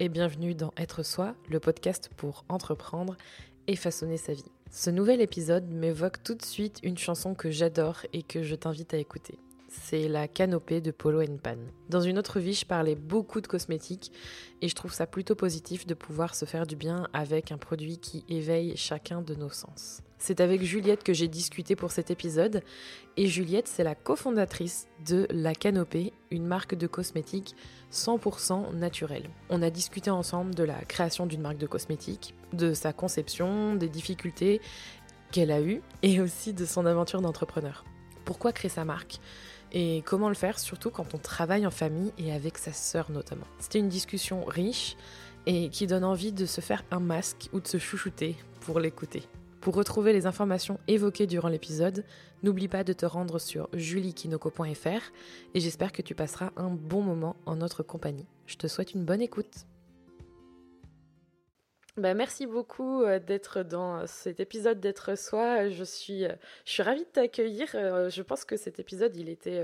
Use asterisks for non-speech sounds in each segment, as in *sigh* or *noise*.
Et bienvenue dans Être Soi, le podcast pour entreprendre et façonner sa vie. Ce nouvel épisode m'évoque tout de suite une chanson que j'adore et que je t'invite à écouter. C'est la canopée de Polo Pan. Dans une autre vie, je parlais beaucoup de cosmétiques et je trouve ça plutôt positif de pouvoir se faire du bien avec un produit qui éveille chacun de nos sens. C'est avec Juliette que j'ai discuté pour cet épisode et Juliette, c'est la cofondatrice de La Canopée, une marque de cosmétiques 100% naturelle. On a discuté ensemble de la création d'une marque de cosmétiques, de sa conception, des difficultés qu'elle a eues et aussi de son aventure d'entrepreneur. Pourquoi créer sa marque et comment le faire, surtout quand on travaille en famille et avec sa sœur notamment. C'était une discussion riche et qui donne envie de se faire un masque ou de se chouchouter pour l'écouter. Pour retrouver les informations évoquées durant l'épisode, n'oublie pas de te rendre sur juliekinoko.fr et j'espère que tu passeras un bon moment en notre compagnie. Je te souhaite une bonne écoute. Bah, merci beaucoup euh, d'être dans cet épisode d'être soi. Je suis, euh, je suis ravie de t'accueillir. Euh, je pense que cet épisode, il était,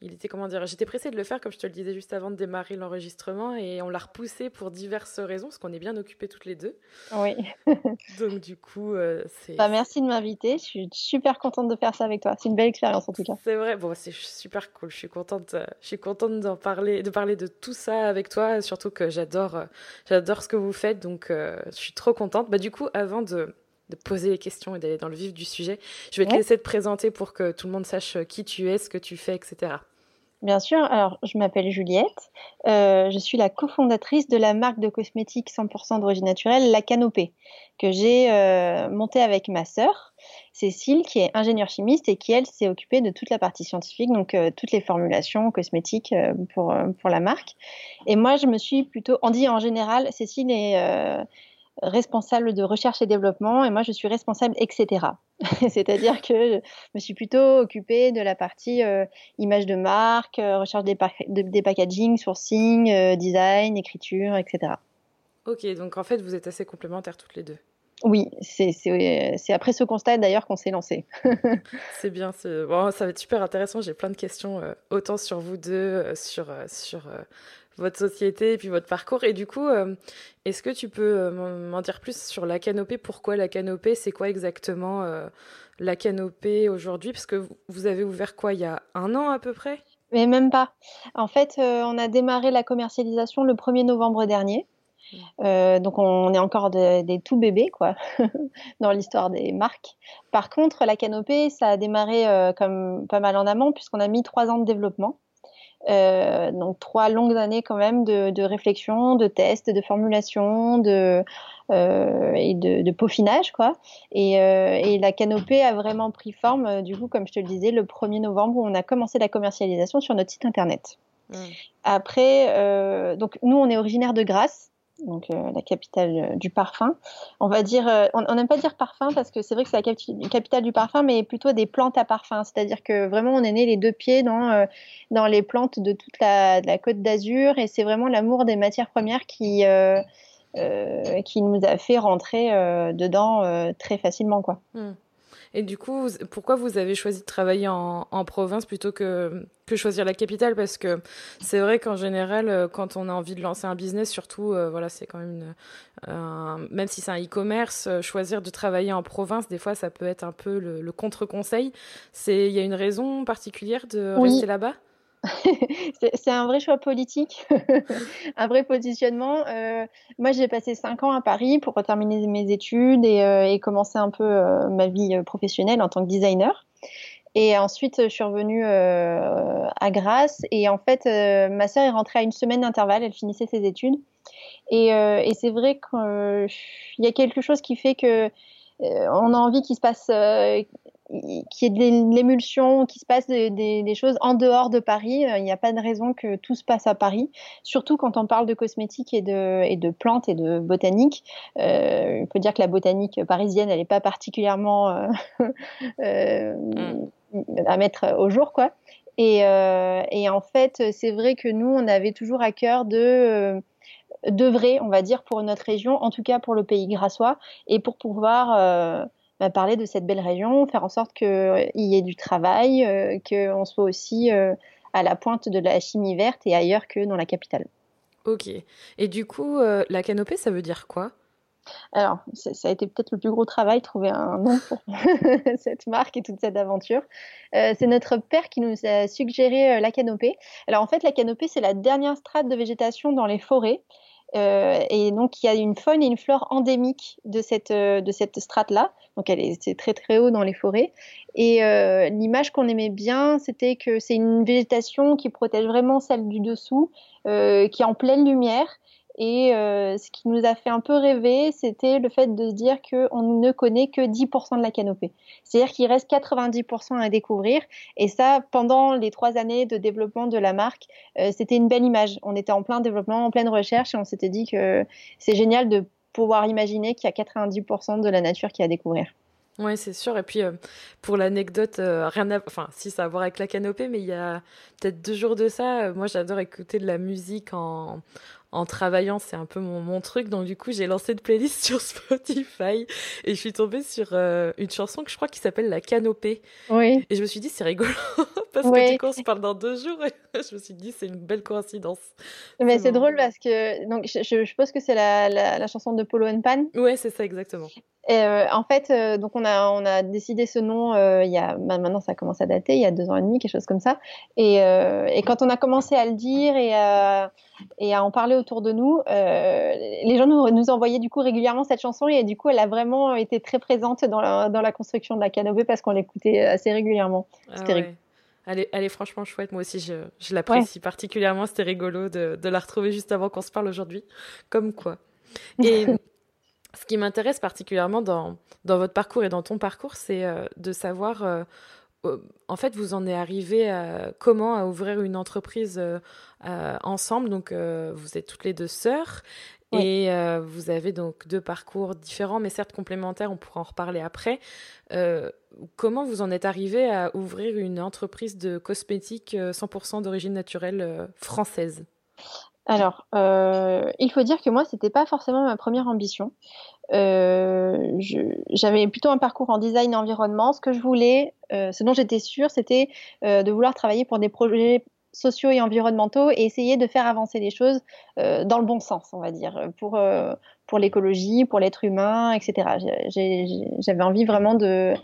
il était comment dire, j'étais pressée de le faire comme je te le disais juste avant de démarrer l'enregistrement et on l'a repoussé pour diverses raisons parce qu'on est bien occupés toutes les deux. Oui. *laughs* Donc du coup, c'est. Bah, merci de m'inviter. Je suis super contente de faire ça avec toi. C'est une belle expérience en tout cas. C'est vrai. Bon, c'est super cool. Je suis contente. Je suis contente d'en parler, de parler de tout ça avec toi. Surtout que j'adore, j'adore ce que vous faites. Donc je suis trop contente. Bah, du coup, avant de, poser les questions et d'aller dans le vif du sujet, je vais te laisser te présenter pour que tout le monde sache qui tu es, ce que tu fais, etc. Bien sûr, alors je m'appelle Juliette, euh, je suis la cofondatrice de la marque de cosmétiques 100% d'origine naturelle, La Canopée, que j'ai euh, montée avec ma sœur, Cécile, qui est ingénieure chimiste et qui, elle, s'est occupée de toute la partie scientifique, donc euh, toutes les formulations cosmétiques pour, pour la marque. Et moi, je me suis plutôt, on dit en général, Cécile est responsable de recherche et développement et moi je suis responsable etc. *laughs* C'est-à-dire que je me suis plutôt occupée de la partie euh, image de marque, euh, recherche des, des, packaging, sourcing, euh, design, écriture, etc. Ok, donc en fait vous êtes assez complémentaires toutes les deux. Oui, c'est après ce constat d'ailleurs qu'on s'est lancé. *laughs* c'est bien, bon, ça va être super intéressant. J'ai plein de questions, autant sur vous deux, sur, sur votre société et puis votre parcours. Et du coup, euh, est-ce que tu peux euh, m'en dire plus sur la canopée? Pourquoi la canopée? C'est quoi exactement euh, la canopée aujourd'hui? Parce que vous avez ouvert quoi il y a un an à peu près? Mais même pas. En fait, on a démarré la commercialisation le 1er novembre dernier. Donc on est encore des tout bébés quoi *laughs* dans l'histoire des marques. Par contre, la canopée, ça a démarré comme pas mal en amont puisqu'on a mis trois ans de développement. Euh, donc trois longues années quand même de, réflexion, de tests, de formulation, de euh, et de, peaufinage quoi. Euh, et, la canopée a vraiment pris forme du coup, comme je te le disais, le 1er novembre où on a commencé la commercialisation sur notre site internet. Mmh. Après, donc nous on est originaire de Grasse donc euh, la capitale euh, du parfum. On va dire, euh, on n'aime pas dire parfum parce que c'est vrai que c'est la capitale du parfum, mais plutôt des plantes à parfum. C'est-à-dire que vraiment on est né les deux pieds dans, dans les plantes de toute la, côte d'Azur et c'est vraiment l'amour des matières premières qui, qui nous a fait rentrer dedans très facilement. quoi. Hmm. Et du coup, pourquoi vous avez choisi de travailler en, province plutôt que, que choisir la capitale? Parce que c'est vrai qu'en général, euh, quand on a envie de lancer un business, surtout, euh, voilà, c'est quand même une, même si c'est un e-commerce, euh, choisir de travailler en province, des fois, ça peut être un peu le, contre-conseil. Il y a une raison particulière de rester là-bas? *laughs* c'est un vrai choix politique, *laughs* un vrai positionnement. Euh, moi, j'ai passé cinq ans à Paris pour terminer mes études et, euh, commencer un peu euh, ma vie professionnelle en tant que designer. Et ensuite, je suis revenue à Grasse. Et en fait, ma sœur est rentrée à une semaine d'intervalle. Elle finissait ses études. Et, et c'est vrai qu'il y a quelque chose qui fait que on a envie qu'il se passe qu'il y ait de l'émulsion, qu'il se passe des, choses en dehors de Paris. Euh, il n'y a pas de raison que tout se passe à Paris, surtout quand on parle de cosmétiques et de, et de plantes et de botanique. Euh, on peut dire que la botanique parisienne, elle n'est pas particulièrement euh, *laughs* euh mm. à mettre au jour, quoi. Et, et en fait, c'est vrai que nous, on avait toujours à cœur de d'œuvrer, on va dire, pour notre région, en tout cas pour le pays grassois, et pour pouvoir parler de cette belle région, faire en sorte qu'il y ait du travail, euh, qu'on soit aussi euh, à la pointe de la chimie verte et ailleurs que dans la capitale. Ok. Et du coup, euh, la canopée, ça veut dire quoi? Alors, ça a été peut-être le plus gros travail, trouver un nom pour *laughs* cette marque et toute cette aventure. Euh, c'est notre père qui nous a suggéré euh, la canopée. Alors, en fait, la canopée, c'est la dernière strate de végétation dans les forêts. Euh, et donc, il y a une faune et une flore endémiques de cette, de cette strate-là. Donc, elle est, très très haut dans les forêts. Et l'image qu'on aimait bien, c'était que c'est une végétation qui protège vraiment celle du dessous, qui est en pleine lumière et euh, ce qui nous a fait un peu rêver, c'était le fait de se dire qu'on ne connaît que 10% de la canopée. C'est-à-dire qu'il reste 90% à découvrir. Et ça, pendant les trois années de développement de la marque, euh, c'était une belle image. On était en plein développement, en pleine recherche, et on s'était dit que c'est génial de pouvoir imaginer qu'il y a 90% de la nature qui a à découvrir. Oui, c'est sûr. Et puis, euh, pour l'anecdote, rien à... Enfin, si, ça a à voir avec la canopée, mais il y a peut-être deux jours de ça, moi, j'adore écouter de la musique en, en travaillant, c'est un peu mon, mon, truc. Donc du coup, j'ai lancé une playlist *laughs* sur Spotify et je suis tombée sur euh, une chanson que je crois qui s'appelle La Canopée. Oui. Et je me suis dit, c'est rigolo *laughs* parce que du coup, on se parle dans deux jours et *laughs* je me suis dit, c'est une belle coïncidence. Mais c'est drôle parce que donc je, je, je pense que c'est la, la, la, chanson de Polo and Pan. Ouais, c'est ça exactement. Et euh, en fait, euh, donc on a on a décidé ce nom euh, il y a bah, maintenant ça commence à dater, il y a deux ans et demi, quelque chose comme ça. Et, et quand on a commencé à le dire et à, et à en parler autour de nous, euh, les gens nous, nous envoyaient du coup régulièrement cette chanson et du coup elle a vraiment été très présente dans la, dans la construction de la canopée parce qu'on l'écoutait assez régulièrement. C'était ah. Elle est, elle est, franchement chouette. Moi aussi, je, je l'apprécie ouais. particulièrement. C'était rigolo de, de, la retrouver juste avant qu'on se parle aujourd'hui. Comme quoi. *laughs* Et ce qui m'intéresse particulièrement dans, dans votre parcours et dans ton parcours, c'est euh, de savoir, euh, en fait, vous en êtes arrivé à, comment à ouvrir une entreprise euh, ensemble. Donc, vous êtes toutes les deux sœurs. Oui. Et euh, vous avez donc deux parcours différents, mais certes complémentaires, on pourra en reparler après. Euh, comment vous en êtes arrivé à ouvrir une entreprise de cosmétiques 100% d'origine naturelle euh, française? Alors, euh, il faut dire que moi, c'était pas forcément ma première ambition. Euh, J'avais plutôt un parcours en design et environnement. Ce que je voulais, euh, ce dont j'étais sûre, c'était de vouloir travailler pour des projets sociaux et environnementaux et essayer de faire avancer les choses euh, dans le bon sens, on va dire, pour, euh, pour l'écologie, pour l'être humain, etc. J'avais envie vraiment de,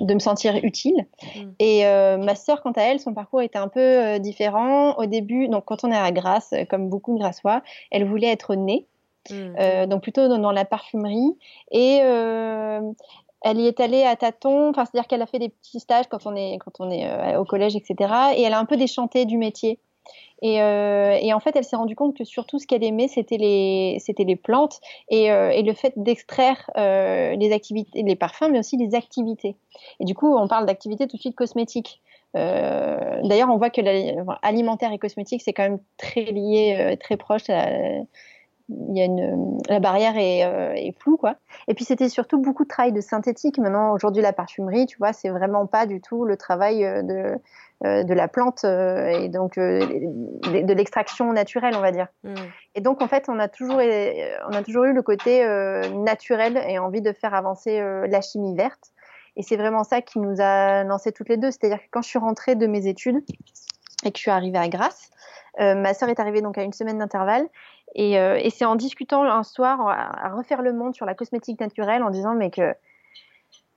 de me sentir utile. Mmh. Et euh, ma sœur, quant à elle, son parcours était un peu euh, différent. Au début, donc quand on est à Grasse, comme beaucoup de Grassois, elle voulait être née. Mmh. Euh, donc plutôt dans, la parfumerie et euh, elle y est allée à tâtons, enfin, c'est-à-dire qu'elle a fait des petits stages quand on est, quand on est euh, au collège, etc. Et elle a un peu déchanté du métier. Et, et en fait, elle s'est rendue compte que surtout ce qu'elle aimait, c'était les, les plantes et, et le fait d'extraire les activités, les parfums, mais aussi les activités. Et du coup, on parle d'activités tout de suite cosmétiques. D'ailleurs, on voit que l'alimentaire et cosmétique, c'est quand même très lié, très proche il y a une, la barrière est, euh, est floue quoi. Et puis c'était surtout beaucoup de travail de synthétique. Maintenant aujourd'hui la parfumerie, tu vois, c'est vraiment pas du tout le travail euh, de euh, de la plante et donc de, de l'extraction naturelle, on va dire. Mm. Et donc en fait, on a toujours on a toujours eu le côté euh, naturel et envie de faire avancer la chimie verte. Et c'est vraiment ça qui nous a lancé toutes les deux. C'est-à-dire que quand je suis rentrée de mes études et que je suis arrivée à Grasse, ma sœur est arrivée donc à une semaine d'intervalle. Et, euh, c'est en discutant un soir à, refaire le monde sur la cosmétique naturelle en disant mais que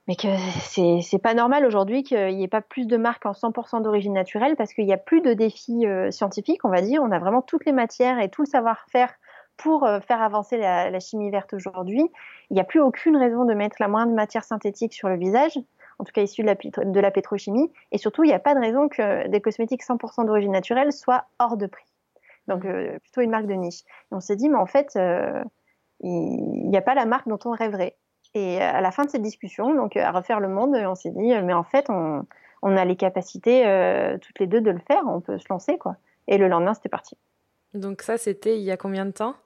mais que c'est pas normal aujourd'hui qu'il n'y ait pas plus de marques en 100% d'origine naturelle parce qu'il n'y a plus de défis euh, scientifiques on va dire. On a vraiment toutes les matières et tout le savoir-faire pour euh, faire avancer la, la chimie verte aujourd'hui. Il n'y a plus aucune raison de mettre la moindre matière synthétique sur le visage en tout cas issue de la, de la pétrochimie et surtout il n'y a pas de raison que des cosmétiques 100% d'origine naturelle soient hors de prix donc euh, plutôt une marque de niche. Et on s'est dit, mais en fait, euh, il n'y a pas la marque dont on rêverait. Et à la fin de cette discussion, donc à refaire le monde, on s'est dit, mais en fait, on, on a les capacités euh, toutes les deux de le faire, on peut se lancer, quoi. Et le lendemain, c'était parti. Donc ça, c'était il y a combien de temps?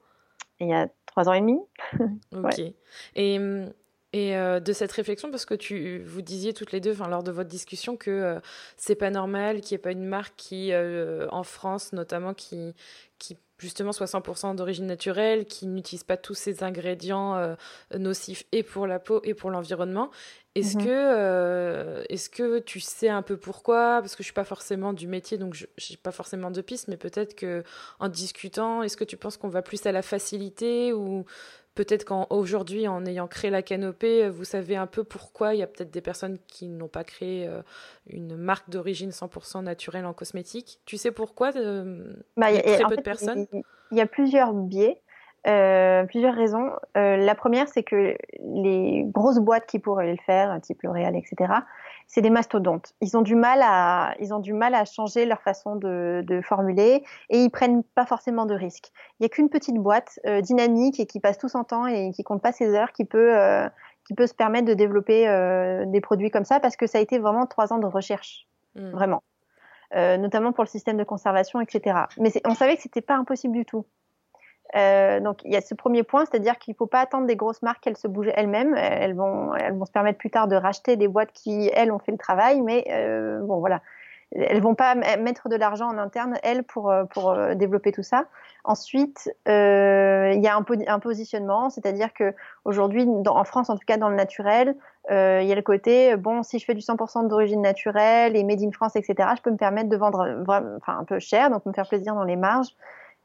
Il y a trois ans et demi. ok. *laughs* Ouais. Et hum, Et euh, de cette réflexion, parce que tu, vous disiez toutes les deux, lors de votre discussion, que euh, c'est pas normal qu'il n'y ait pas une marque qui, euh, en France notamment, qui, qui justement soit 100% d'origine naturelle, qui n'utilise pas tous ces ingrédients nocifs et pour la peau et pour l'environnement. Est-ce mmh que, est que tu sais un peu pourquoi? Parce que je suis pas forcément du métier, donc je n'ai pas forcément de piste, mais peut-être que en discutant, est-ce que tu penses qu'on va plus à la facilité ou Peut-être qu'aujourd'hui, en ayant créé la canopée, vous savez un peu pourquoi il y a peut-être des personnes qui n'ont pas créé euh, une marque d'origine 100% naturelle en cosmétique. Tu sais pourquoi euh, bah, Il y a très peu de personnes? Il y a plusieurs biais. Euh, plusieurs raisons. la première, c'est que les grosses boîtes qui pourraient le faire, type L'Oréal, etc., c'est des mastodontes. Ils ont du mal à, ils ont du mal à changer leur façon de, de formuler et ils prennent pas forcément de risques. Il y a qu'une petite boîte euh, dynamique et qui passe tout son temps et qui compte pas ses heures qui peut, euh, qui peut se permettre de développer euh, des produits comme ça parce que ça a été vraiment trois ans de recherche, mmh. vraiment. notamment pour le système de conservation, etc. Mais on savait que c'était pas impossible du tout. Euh, donc il y a ce premier point, c'est-à-dire qu'il ne faut pas attendre des grosses marques qu'elles se bougent elles-mêmes. Elles vont, elles vont se permettre plus tard de racheter des boîtes qui, elles, ont fait le travail, mais euh, bon voilà, elles vont pas mettre de l'argent en interne, elles, pour, euh, pour euh, développer tout ça. Ensuite, euh, il y a un, positionnement, c'est-à-dire que aujourd'hui, en France, en tout cas dans le naturel, euh, il y a le côté, bon, si je fais du 100% d'origine naturelle et made in France, etc., je peux me permettre de vendre enfin, un peu cher, donc me faire plaisir dans les marges.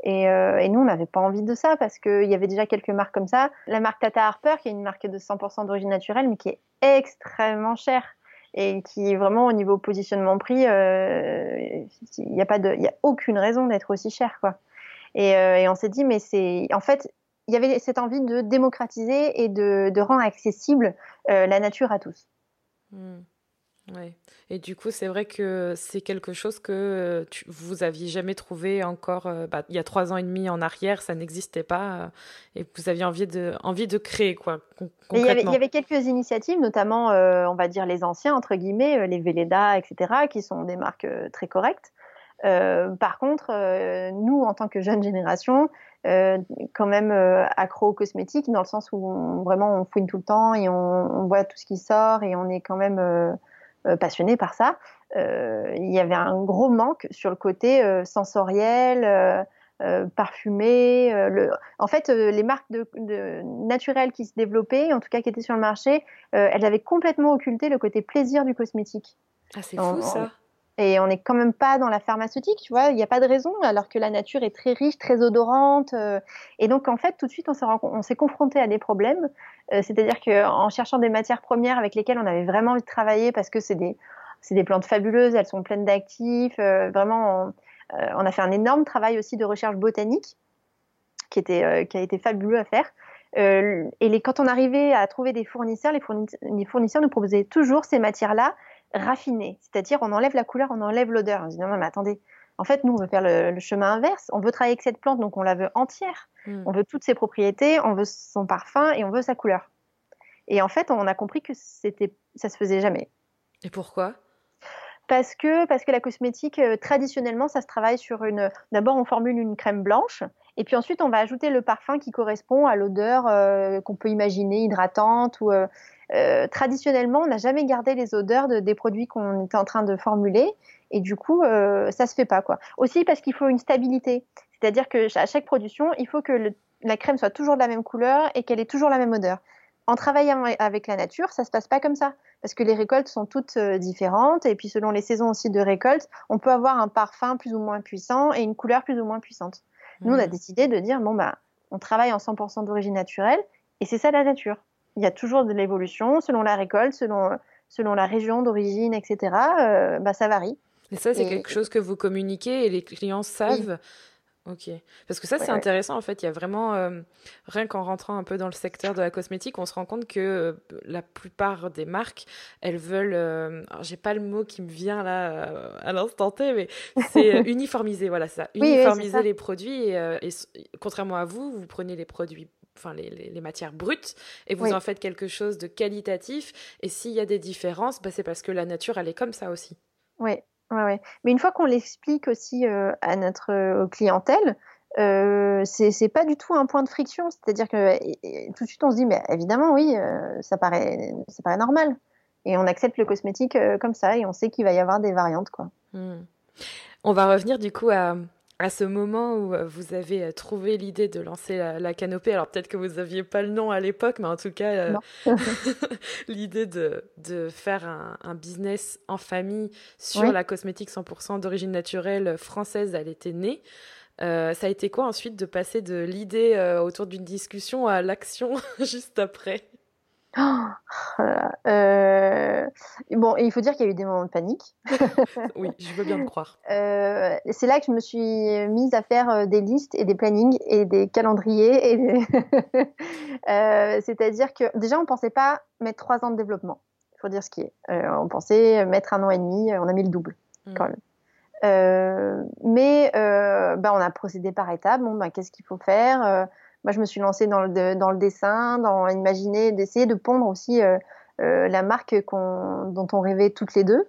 Et, euh, et, nous, on n'avait pas envie de ça parce qu'il y avait déjà quelques marques comme ça. La marque Tata Harper, qui est une marque de 100% d'origine naturelle, mais qui est extrêmement chère et qui est vraiment au niveau positionnement prix, euh, il n'y a a aucune raison d'être aussi cher, quoi. Et, euh, et on s'est dit, mais c'est, en fait, il y avait cette envie de démocratiser et de, rendre accessible euh, la nature à tous. Mmh. Ouais. Et du coup, c'est vrai que c'est quelque chose que euh, tu, vous aviez jamais trouvé encore euh, bah, il y a trois ans et demi en arrière, ça n'existait pas, euh, et vous aviez envie de, envie de créer quoi. Il y, avait, il y, avait, quelques initiatives, notamment, on va dire les anciens entre guillemets, les Véleda, etc., qui sont des marques très correctes. par contre, nous, en tant que jeune génération, quand même accro aux cosmétiques, dans le sens où vraiment on fouine tout le temps et on, on, voit tout ce qui sort et on est quand même euh, passionné par ça, euh, il y avait un gros manque sur le côté euh, sensoriel. parfumé. Le... En fait, les marques de, de, naturelles qui se développaient, en tout cas qui étaient sur le marché, elles avaient complètement occulté le côté plaisir du cosmétique. Ah, c'est fou ça. Et on n'est quand même pas dans la pharmaceutique, tu vois, il n'y a pas de raison, alors que la nature est très riche, très odorante. et donc, en fait, tout de suite, on s'est confronté à des problèmes. Euh, c'est-à-dire qu'en cherchant des matières premières avec lesquelles on avait vraiment envie de travailler, parce que c'est des, plantes fabuleuses, elles sont pleines d'actifs, euh, vraiment, on, euh, a fait un énorme travail aussi de recherche botanique qui, a été fabuleux à faire. et quand on arrivait à trouver des fournisseurs, les fournisseurs nous proposaient toujours ces matières-là raffinées, c'est-à-dire on enlève la couleur, on enlève l'odeur. On se dit non, mais attendez, en fait, nous, on veut faire le, chemin inverse. On veut travailler avec cette plante, donc on la veut entière. Hmm. On veut toutes ses propriétés, on veut son parfum et on veut sa couleur. Et en fait, on a compris que c'était, ça se faisait jamais. Et pourquoi? Parce que, parce que la cosmétique, euh, traditionnellement, ça se travaille sur une. D'abord, on formule une crème blanche, et puis ensuite, on va ajouter le parfum qui correspond à l'odeur euh, qu'on peut imaginer hydratante. Ou euh, traditionnellement, on n'a jamais gardé les odeurs des produits qu'on était en train de formuler, et du coup, ça se fait pas quoi. Aussi parce qu'il faut une stabilité, c'est-à-dire que à chaque production, il faut que la crème soit toujours de la même couleur et qu'elle ait toujours la même odeur en travaillant avec la nature, ça se passe pas comme ça, parce que les récoltes sont toutes euh, différentes, et puis selon les saisons aussi de récolte, on peut avoir un parfum plus ou moins puissant et une couleur plus ou moins puissante. Nous, on a mmh. décidé de dire, bon, bah, on travaille en 100% d'origine naturelle, et c'est ça la nature. Il y a toujours de l'évolution selon la récolte, selon, selon la région d'origine, etc. Euh, bah, ça varie. Et ça, c'est quelque chose que vous communiquez et les clients savent. Ok. Parce que ça, c'est intéressant, en fait. Il y a vraiment, euh, rien qu'en rentrant un peu dans le secteur de la cosmétique, on se rend compte que euh, la plupart des marques, elles veulent, euh, alors j'ai pas le mot qui me vient là à l'instant T, mais c'est *laughs* uniformiser, voilà, ça. Uniformiser les produits. Et, contrairement à vous, vous prenez les produits enfin les, les, matières brutes et vous en faites quelque chose de qualitatif et s'il y a des différences bah, c'est parce que la nature elle est comme ça aussi oui Ouais. Mais une fois qu'on l'explique aussi euh, à notre euh, clientèle, c'est pas du tout un point de friction. C'est-à-dire que tout de suite on se dit, mais évidemment, oui, ça, paraît, ça paraît normal. Et on accepte le cosmétique comme ça et on sait qu'il va y avoir des variantes. Quoi. Hmm. On va revenir du coup à, à ce moment où euh, vous avez euh, trouvé l'idée de lancer la, canopée, alors peut-être que vous n'aviez pas le nom à l'époque, mais en tout cas, euh, *laughs* l'idée de, de, faire un, business en famille sur la cosmétique 100% d'origine naturelle française, elle était née. ça a été quoi ensuite de passer de l'idée autour d'une discussion à l'action *laughs* juste après? Oh, euh, bon, il faut dire qu'il y a eu des moments de panique. *laughs* oui, je veux bien le croire. Euh, c'est là que je me suis mise à faire euh, des listes et des plannings et des calendriers. Et *laughs* C'est-à-dire que déjà, on ne pensait pas mettre trois ans de développement. Il faut dire ce qui est. on pensait mettre un an et demi, on a mis le double hmm. quand même. mais bah, on a procédé par étapes. Bon, bah, qu'est-ce qu'il faut faire? Moi, je me suis lancée dans le, dans le dessin, dans imaginer, d'essayer de pondre aussi euh, euh, la marque dont on rêvait toutes les deux.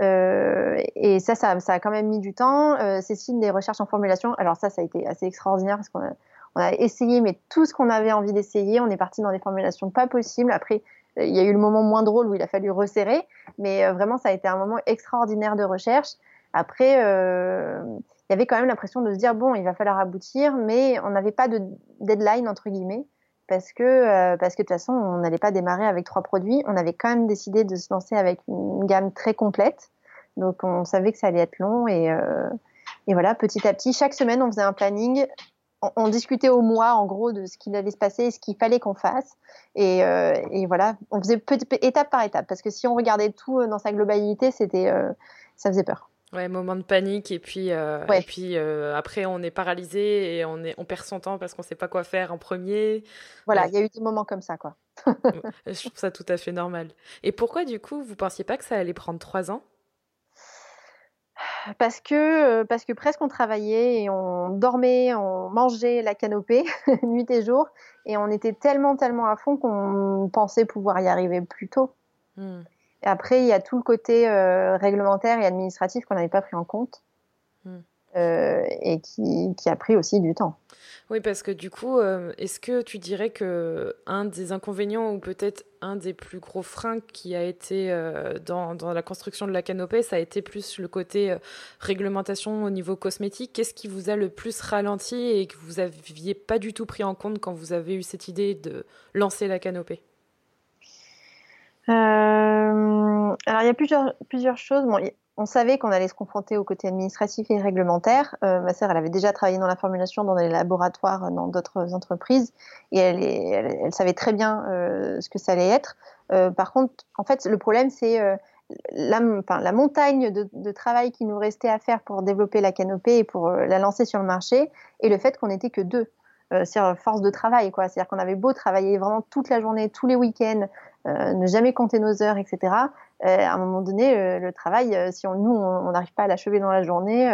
Euh, et ça, ça, a quand même mis du temps. Cécile, des recherches en formulation. Alors ça, ça a été assez extraordinaire parce qu'on a, on a essayé, mais tout ce qu'on avait envie d'essayer, on est parti dans des formulations pas possibles. Après, il y a eu le moment moins drôle où il a fallu resserrer, mais vraiment, ça a été un moment extraordinaire de recherche. Après, il y avait quand même l'impression de se dire bon, il va falloir aboutir, mais on n'avait pas de deadline entre guillemets parce que euh, parce que de toute façon, on n'allait pas démarrer avec trois produits. On avait quand même décidé de se lancer avec une gamme très complète, donc on savait que ça allait être long et euh, et voilà, petit à petit, chaque semaine, on faisait un planning. On, discutait au mois, en gros, de ce qu'il allait se passer et ce qu'il fallait qu'on fasse. Et, euh, et, voilà, on faisait étape par étape. Parce que si on regardait tout dans sa globalité, c'était, ça faisait peur. Ouais, moment de panique et puis, euh, et puis euh, après on est paralysé et on, est, on perd son temps parce qu'on ne sait pas quoi faire en premier. Voilà, il y a eu des moments comme ça quoi. *laughs* je trouve ça tout à fait normal. Et pourquoi du coup vous pensiez pas que ça allait prendre trois ans? Parce que, euh, parce que presque on travaillait et on dormait, on mangeait la canopée *laughs* nuit et jour et on était tellement tellement à fond qu'on pensait pouvoir y arriver plus tôt. Hmm. Et après, il y a tout le côté euh, réglementaire et administratif qu'on n'avait pas pris en compte hmm. euh, et qui, qui, a pris aussi du temps. Oui, parce que du coup, euh, est-ce que tu dirais que un des inconvénients ou peut-être un des plus gros freins qui a été dans, dans, la construction de la canopée, ça a été plus le côté réglementation au niveau cosmétique? Qu'est-ce qui vous a le plus ralenti et que vous n'aviez pas du tout pris en compte quand vous avez eu cette idée de lancer la canopée? Il y a plusieurs, choses. On savait qu'on allait se confronter au côté administratif et réglementaire. Euh, ma sœur, elle avait déjà travaillé dans la formulation dans des laboratoires dans d'autres entreprises et elle, savait très bien euh, ce que ça allait être. par contre, en fait, le problème, c'est la, montagne de, travail qui nous restait à faire pour développer la canopée et pour la lancer sur le marché et le fait qu'on n'était que deux. c'est force de travail, quoi. C'est-à-dire qu'on avait beau travailler vraiment toute la journée, tous les week-ends, euh, ne jamais compter nos heures, etc. Euh, à un moment donné, euh, le travail, si on, nous, on n'arrive pas à l'achever dans la journée,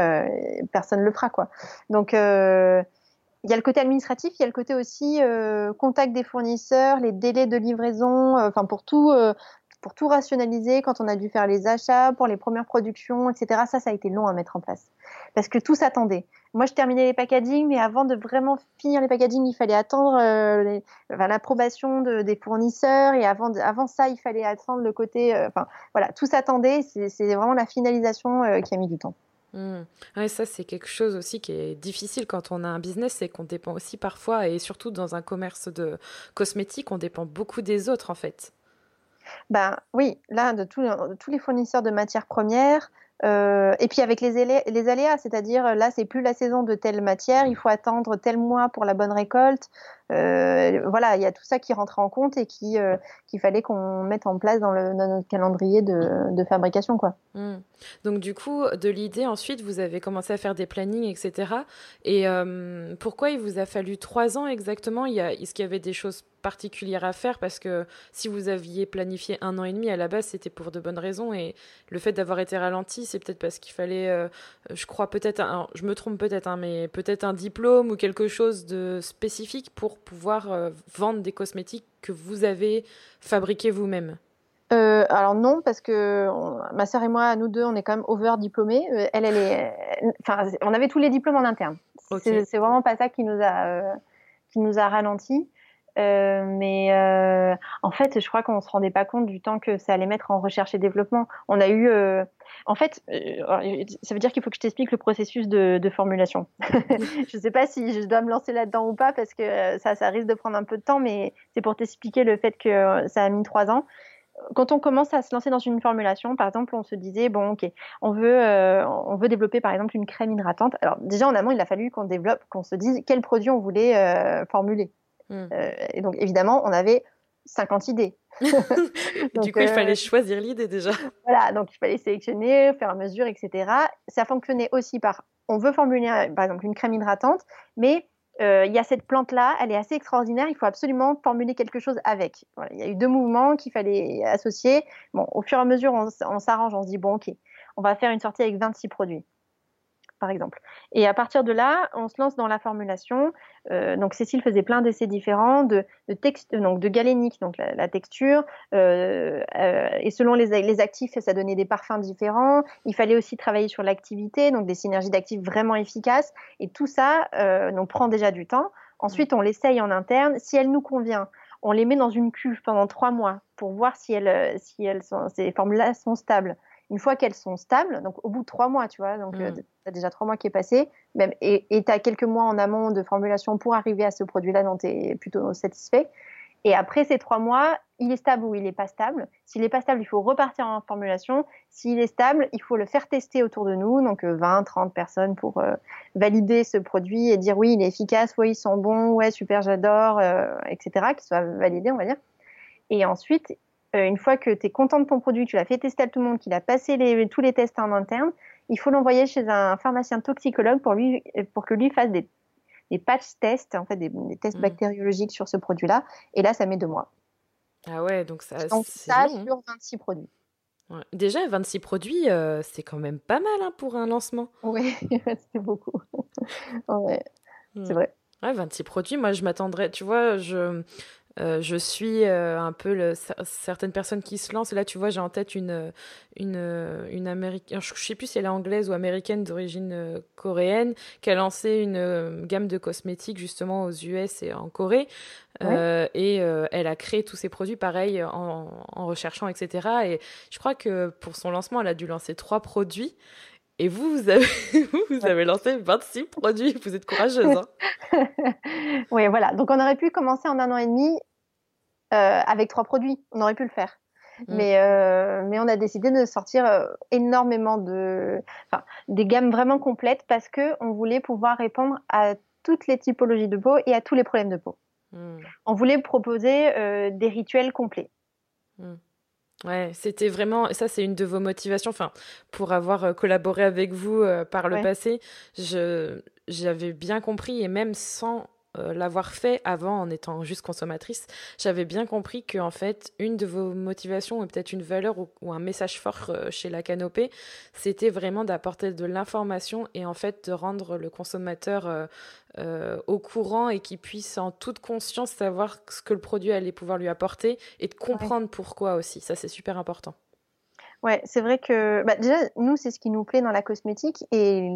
personne ne le fera. Quoi. Donc, il y a le côté administratif, il y a le côté aussi contact des fournisseurs, les délais de livraison, enfin pour tout, pour tout rationaliser, quand on a dû faire les achats pour les premières productions, etc. Ça, ça a été long à mettre en place parce que tout s'attendait. Moi, je terminais les packaging, mais avant de vraiment finir les packaging, il fallait attendre euh, l'approbation des fournisseurs et avant, avant ça, il fallait attendre le côté. Euh, enfin, voilà, tout s'attendait. C'est vraiment la finalisation euh, qui a mis du temps. Mmh. ça, c'est quelque chose aussi qui est difficile quand on a un business, c'est qu'on dépend aussi parfois, et surtout dans un commerce de cosmétiques, on dépend beaucoup des autres en fait. Ben oui, là, de, de tous les fournisseurs de matières premières, euh, et puis avec les, les aléas, c'est-à-dire là, c'est plus la saison de telle matière, il faut attendre tel mois pour la bonne récolte. Euh, voilà, il y a tout ça qui rentre en compte et qui euh, qu'il fallait qu'on mette en place dans, le, dans notre calendrier de, de fabrication, quoi. Mmh. Donc du coup, de l'idée, ensuite, vous avez commencé à faire des plannings, etc. Et euh, pourquoi il vous a fallu trois ans exactement? Il y Est-ce qu'il y avait des choses particulière à faire? Parce que si vous aviez planifié un an et demi à la base, c'était pour de bonnes raisons et le fait d'avoir été ralenti, c'est peut-être parce qu'il fallait, je crois peut-être, je me trompe peut-être, hein, mais peut-être un diplôme ou quelque chose de spécifique pour pouvoir euh, vendre des cosmétiques que vous avez fabriqués vous-même? Euh, alors non, parce que ma sœur et moi, nous deux, on est quand même over diplômés. elle, elle est, enfin, on avait tous les diplômes en interne C'est vraiment pas ça qui nous a, qui nous a ralenti. Euh, mais euh, en fait, je crois qu'on se rendait pas compte du temps que ça allait mettre en recherche et développement. On a eu, euh, en fait, ça veut dire qu'il faut que je t'explique le processus de, formulation. *laughs* je ne sais pas si je dois me lancer là-dedans ou pas parce que ça, ça risque de prendre un peu de temps, mais c'est pour t'expliquer le fait que ça a mis trois ans quand on commence à se lancer dans une formulation, par exemple, on se disait bon, ok, on veut, on veut développer par exemple une crème hydratante. Alors déjà en amont, il a fallu qu'on développe, qu'on se dise quel produit on voulait formuler. Hmm. Euh, et donc, évidemment, on avait 50 idées. *laughs* *laughs* du coup, il fallait euh, choisir l'idée déjà. Voilà, donc il fallait sélectionner, faire mesure, etc. Ça fonctionnait aussi par, on veut formuler par exemple une crème hydratante, mais euh, il y a cette plante-là, elle est assez extraordinaire, il faut absolument formuler quelque chose avec. il y a eu deux mouvements qu'il fallait associer. Bon, au fur et à mesure, on, on s'arrange, on se dit, bon, ok, on va faire une sortie avec 26 produits par exemple. Et à partir de là, on se lance dans la formulation. Euh, donc Cécile faisait plein d'essais différents de, de texte, donc de galénique, donc la, texture, euh, euh, et selon les, les, actifs, ça donnait des parfums différents. Il fallait aussi travailler sur l'activité, donc des synergies d'actifs vraiment efficaces. Et tout ça, donc prend déjà du temps. Ensuite, on l'essaye en interne. Si elle nous convient, on les met dans une cuve pendant trois mois pour voir si, elles, si elles sont, ces formules-là sont stables une fois qu'elles sont stables, donc au bout de trois mois, tu vois, donc euh, mm. tu as déjà trois mois qui est passé, même, et tu as quelques mois en amont de formulation pour arriver à ce produit-là dont tu es plutôt satisfait. Et après ces trois mois, il est stable ou il n'est pas stable. S'il n'est pas stable, il faut repartir en formulation. S'il est stable, il faut le faire tester autour de nous, donc 20, euh, 30 personnes pour euh, valider ce produit et dire oui, il est efficace, oui, il sent bon, ouais, super, j'adore, etc., qu'il soit validé, on va dire. Et ensuite, euh, une fois que tu es content de ton produit, tu l'as fait tester à tout le monde, qu'il a passé tous les tests en interne, il faut l'envoyer chez un pharmacien toxicologue pour, lui, pour que lui fasse des, patch tests, en fait, des, tests mm. bactériologiques sur ce produit-là. Et là, ça met deux mois. Ah ouais, donc ça, donc ça hein. sur 26 produits. Déjà, 26 produits, euh, c'est quand même pas mal hein, pour un lancement. Oui, *laughs* c'est beaucoup. ouais, c'est mm. vrai. Ouais, 26 produits, moi je m'attendrais, tu vois, je, euh, je suis euh, un peu le, certaines personnes qui se lancent. Là, tu vois, j'ai en tête une, une, une américaine, je sais plus si elle est anglaise ou américaine d'origine euh, coréenne, qui a lancé une gamme de cosmétiques justement aux US et en Corée. et elle a créé tous ses produits pareil en, en, recherchant, etc. Et je crois que pour son lancement, elle a dû lancer trois produits. Et vous, vous avez, *laughs* vous avez lancé 26 produits. Vous êtes courageuse. Hein *laughs* oui, voilà. Donc, on aurait pu commencer en un an et demi avec trois produits. On aurait pu le faire. Mm. Mais, euh, mais on a décidé de sortir euh, énormément de, enfin, des gammes vraiment complètes parce que on voulait pouvoir répondre à toutes les typologies de peau et à tous les problèmes de peau. Mm. On voulait proposer des rituels complets. Mm. Ouais, c'était vraiment, ça c'est une de vos motivations, enfin, pour avoir collaboré avec vous par le passé, je, j'avais bien compris et même sans euh, l'avoir fait avant en étant juste consommatrice, j'avais bien compris que en fait une de vos motivations ou peut-être une valeur ou, un message fort euh, chez la canopée, c'était vraiment d'apporter de l'information et en fait de rendre le consommateur euh, au courant et qu'il puisse en toute conscience savoir ce que le produit allait pouvoir lui apporter et de comprendre pourquoi aussi. Ça c'est super important. Ouais, c'est vrai que bah, déjà nous c'est ce qui nous plaît dans la cosmétique et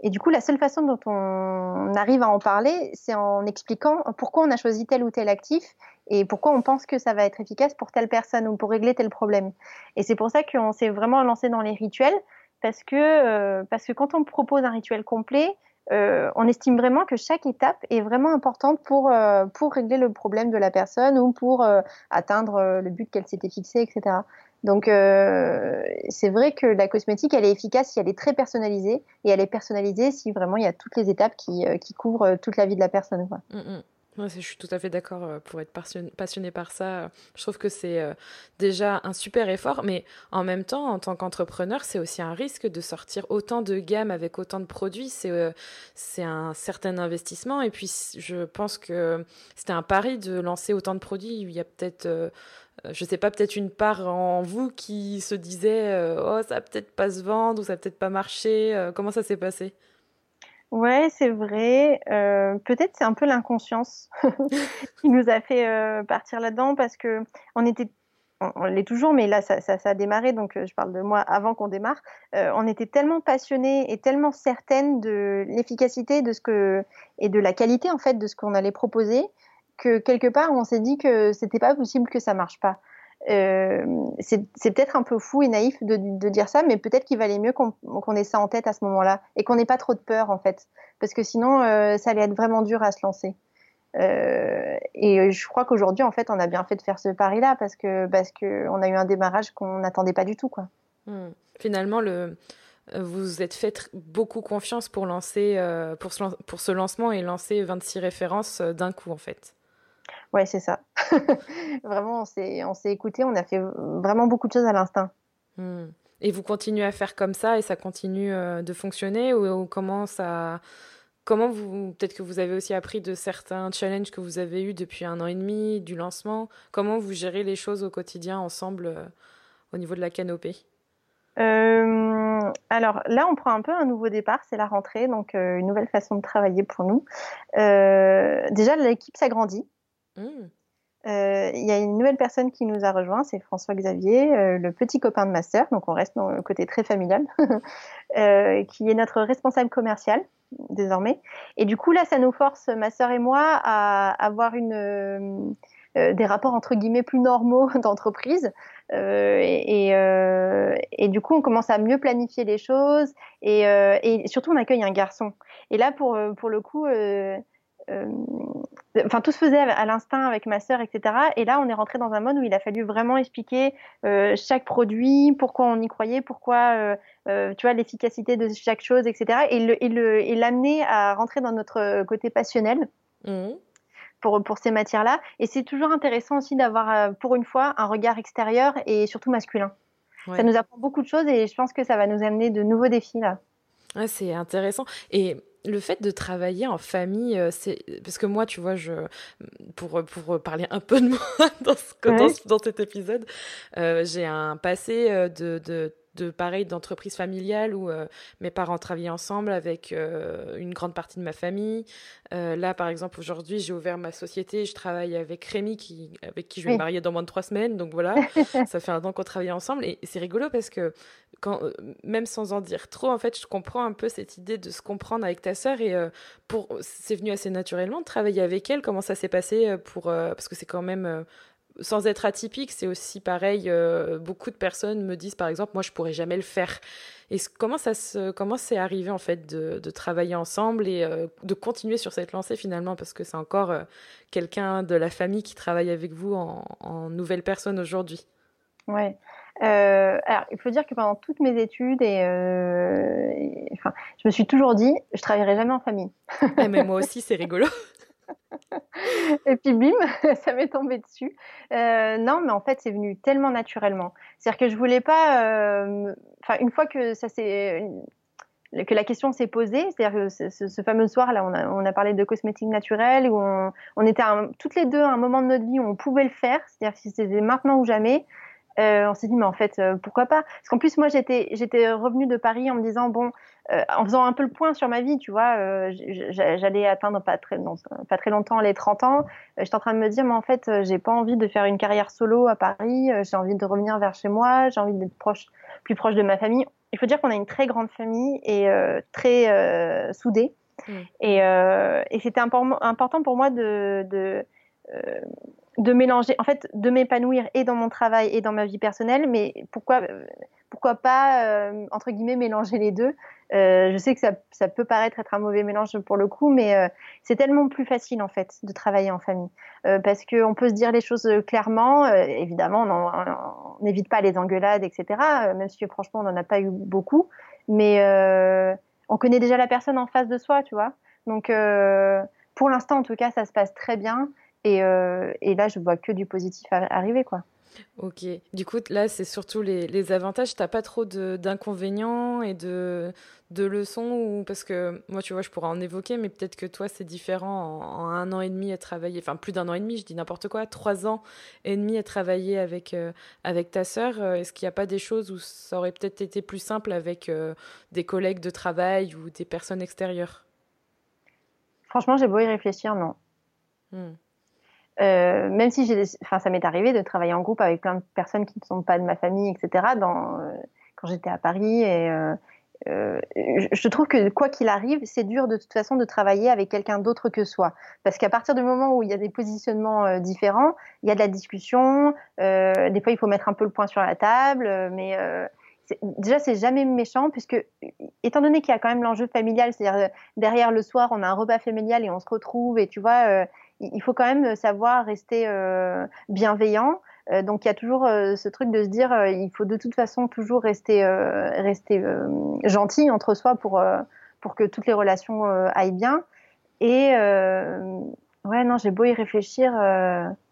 et du coup, la seule façon dont on arrive à en parler, c'est en expliquant pourquoi on a choisi tel ou tel actif et pourquoi on pense que ça va être efficace pour telle personne ou pour régler tel problème. Et c'est pour ça qu'on s'est vraiment lancé dans les rituels, parce que, euh, parce que quand on propose un rituel complet, euh, on estime vraiment que chaque étape est vraiment importante pour, euh, pour régler le problème de la personne ou pour euh, atteindre le but qu'elle s'était fixé, etc. Donc euh, c'est vrai que la cosmétique, elle est efficace si elle est très personnalisée et elle est personnalisée si vraiment il y a toutes les étapes qui, euh, couvrent euh, toute la vie de la personne. Mm, mm. je suis tout à fait d'accord pour être passionnée par ça. Je trouve que c'est déjà un super effort, mais en même temps, en tant qu'entrepreneur, c'est aussi un risque de sortir autant de gammes avec autant de produits. C'est un certain investissement. Et puis, je pense que c'était un pari de lancer autant de produits. Il y a peut-être je sais pas, peut-être une part en vous qui se disait euh, oh ça peut-être pas se vendre ou ça peut-être pas marcher. Euh, comment ça s'est passé? Ouais, c'est vrai. peut-être c'est un peu l'inconscience *laughs* qui nous a fait partir là-dedans parce que on était on, l'est toujours, mais là, ça, a démarré, donc je parle de moi avant qu'on démarre. on était tellement passionnés et tellement certaines de l'efficacité de ce que et de la qualité en fait de ce qu'on allait proposer que quelque part on s'est dit que c'était pas possible que ça marche pas. Euh, c'est peut-être un peu fou et naïf de, dire ça, mais peut-être qu'il valait mieux qu'on ait ça en tête à ce moment-là et qu'on n'ait pas trop de peur en fait, parce que sinon euh, ça allait être vraiment dur à se lancer. Euh, et je crois qu'aujourd'hui en fait on a bien fait de faire ce pari-là parce que parce que a eu un démarrage qu'on n'attendait pas du tout quoi. Hmm. Finalement le vous êtes fait beaucoup confiance pour lancer pour ce, pour ce lancement et lancer 26 références d'un coup en fait. Ouais, c'est ça. *laughs* vraiment, on s'est, on s'est écouté, on a fait vraiment beaucoup de choses à l'instinct. Hmm. Et vous continuez à faire comme ça et ça continue euh, de fonctionner ou, comment ça comment vous peut-être que vous avez aussi appris de certains challenges que vous avez eus depuis un an et demi du lancement comment vous gérez les choses au quotidien ensemble euh, au niveau de la canopée? Euh, alors là, on prend un peu un nouveau départ, c'est la rentrée, donc une nouvelle façon de travailler pour nous. déjà, l'équipe s'agrandit. Euh, il y a une nouvelle personne qui nous a rejoint, c'est François Xavier, euh, le petit copain de ma sœur, donc on reste dans le côté très familial, *laughs* euh, qui est notre responsable commercial désormais. Et du coup là, ça nous force, ma sœur et moi, à avoir une, des rapports entre guillemets plus normaux *laughs* d'entreprise. Et, et, du coup, on commence à mieux planifier les choses et, et surtout, on accueille un garçon. Et là, pour, pour le coup, enfin tout se faisait à l'instinct avec ma sœur, etc. Et là, on est rentré dans un mode où il a fallu vraiment expliquer euh, chaque produit, pourquoi on y croyait, pourquoi, euh, euh, tu vois, l'efficacité de chaque chose, etc. Et l'amener à rentrer dans notre côté passionnel. Mmh. Pour, pour ces matières-là. Et c'est toujours intéressant aussi d'avoir, pour une fois, un regard extérieur et surtout masculin. Ça nous apprend beaucoup de choses et je pense que ça va nous amener de nouveaux défis là. Ouais, c'est intéressant. Et le fait de travailler en famille, euh, c'est parce que moi, tu vois, je pour pour parler un peu de moi *laughs* dans, ce, dans, cet épisode, euh, j'ai un passé euh, de, de de pareil d'entreprise familiale où euh, mes parents travaillaient ensemble avec euh, une grande partie de ma famille. Euh, là, par exemple, aujourd'hui, j'ai ouvert ma société. Je travaille avec Rémi, qui, avec qui je vais me marier dans moins de trois semaines. Donc voilà, *laughs* ça fait un an qu'on travaille ensemble. Et c'est rigolo parce que quand, même sans en dire trop, en fait, je comprends un peu cette idée de se comprendre avec ta sœur. Et pour, c'est venu assez naturellement de travailler avec elle. Comment ça s'est passé pour, parce que c'est quand même sans être atypique, c'est aussi pareil. Euh, beaucoup de personnes me disent, par exemple, moi, je pourrais jamais le faire. Et comment ça se, comment c'est arrivé en fait de, travailler ensemble et euh, de continuer sur cette lancée finalement, parce que c'est encore euh, quelqu'un de la famille qui travaille avec vous en, nouvelle personne aujourd'hui. Ouais. alors, il faut dire que pendant toutes mes études, et, enfin, je me suis toujours dit, je travaillerai jamais en famille. Eh, mais moi *laughs* aussi, c'est rigolo. Et puis bim, *laughs* ça m'est tombé dessus. Euh, non, mais en fait, c'est venu tellement naturellement. C'est-à-dire que je voulais pas. Euh, enfin, une fois que ça s'est que la question s'est posée, c'est-à-dire que ce, fameux soir là, on a, parlé de cosmétiques naturels où on, était toutes les deux à un moment de notre vie où on pouvait le faire, c'est-à-dire que c'était maintenant ou jamais. Euh, on s'est dit mais en fait euh, pourquoi pas? Parce qu'en plus moi j'étais j'étais revenue de Paris en me disant bon euh, en faisant un peu le point sur ma vie, tu vois, j'allais atteindre pas très pas très longtemps les 30 ans. j'étais en train de me dire mais en fait j'ai pas envie de faire une carrière solo à Paris. j'ai envie de revenir vers chez moi. J'ai envie d'être proche plus proche de ma famille. Il faut dire qu'on a une très grande famille et très soudée. Mmh. Et, et c'était important pour moi de, de de mélanger, en fait, de m'épanouir et dans mon travail et dans ma vie personnelle, mais pourquoi, pourquoi pas, euh, entre guillemets, mélanger les deux? Euh, Je sais que ça, ça, peut paraître être un mauvais mélange pour le coup, mais euh, c'est tellement plus facile, en fait, de travailler en famille. parce qu'on peut se dire les choses clairement, évidemment, on n'évite pas les engueulades, etc., même si franchement, on n'en a pas eu beaucoup, mais on connaît déjà la personne en face de soi, tu vois? Donc, pour l'instant, en tout cas, ça se passe très bien. Et, euh, et, là, je vois que du positif arriver, quoi. Ok. Du coup, là, c'est surtout les, les avantages. T'as pas trop d'inconvénients et de, de leçons ou parce que moi, tu vois, je pourrais en évoquer, mais peut-être que toi, c'est différent. En, un an et demi à travailler, enfin plus d'un an et demi, je dis n'importe quoi, trois ans et demi à travailler avec euh, avec ta sœur. Euh, est-ce qu'il n'y a pas des choses où ça aurait peut-être été plus simple avec des collègues de travail ou des personnes extérieures? Franchement, j'ai beau y réfléchir, non. Hmm. Même si j'ai, enfin, ça m'est arrivé de travailler en groupe avec plein de personnes qui ne sont pas de ma famille, etc. Dans, quand j'étais à Paris et euh, je trouve que quoi qu'il arrive, c'est dur de toute façon de travailler avec quelqu'un d'autre que soi. Parce qu'à partir du moment où il y a des positionnements euh, différents, il y a de la discussion, euh, des fois il faut mettre un peu le point sur la table, mais déjà c'est jamais méchant puisque étant donné qu'il y a quand même l'enjeu familial, c'est-à-dire derrière le soir on a un repas familial et on se retrouve et tu vois, il faut quand même savoir rester bienveillant. Euh, donc il y a toujours euh, ce truc de se dire euh, il faut de toute façon toujours rester rester gentil entre soi pour pour que toutes les relations aillent bien. Et ouais non j'ai beau y réfléchir.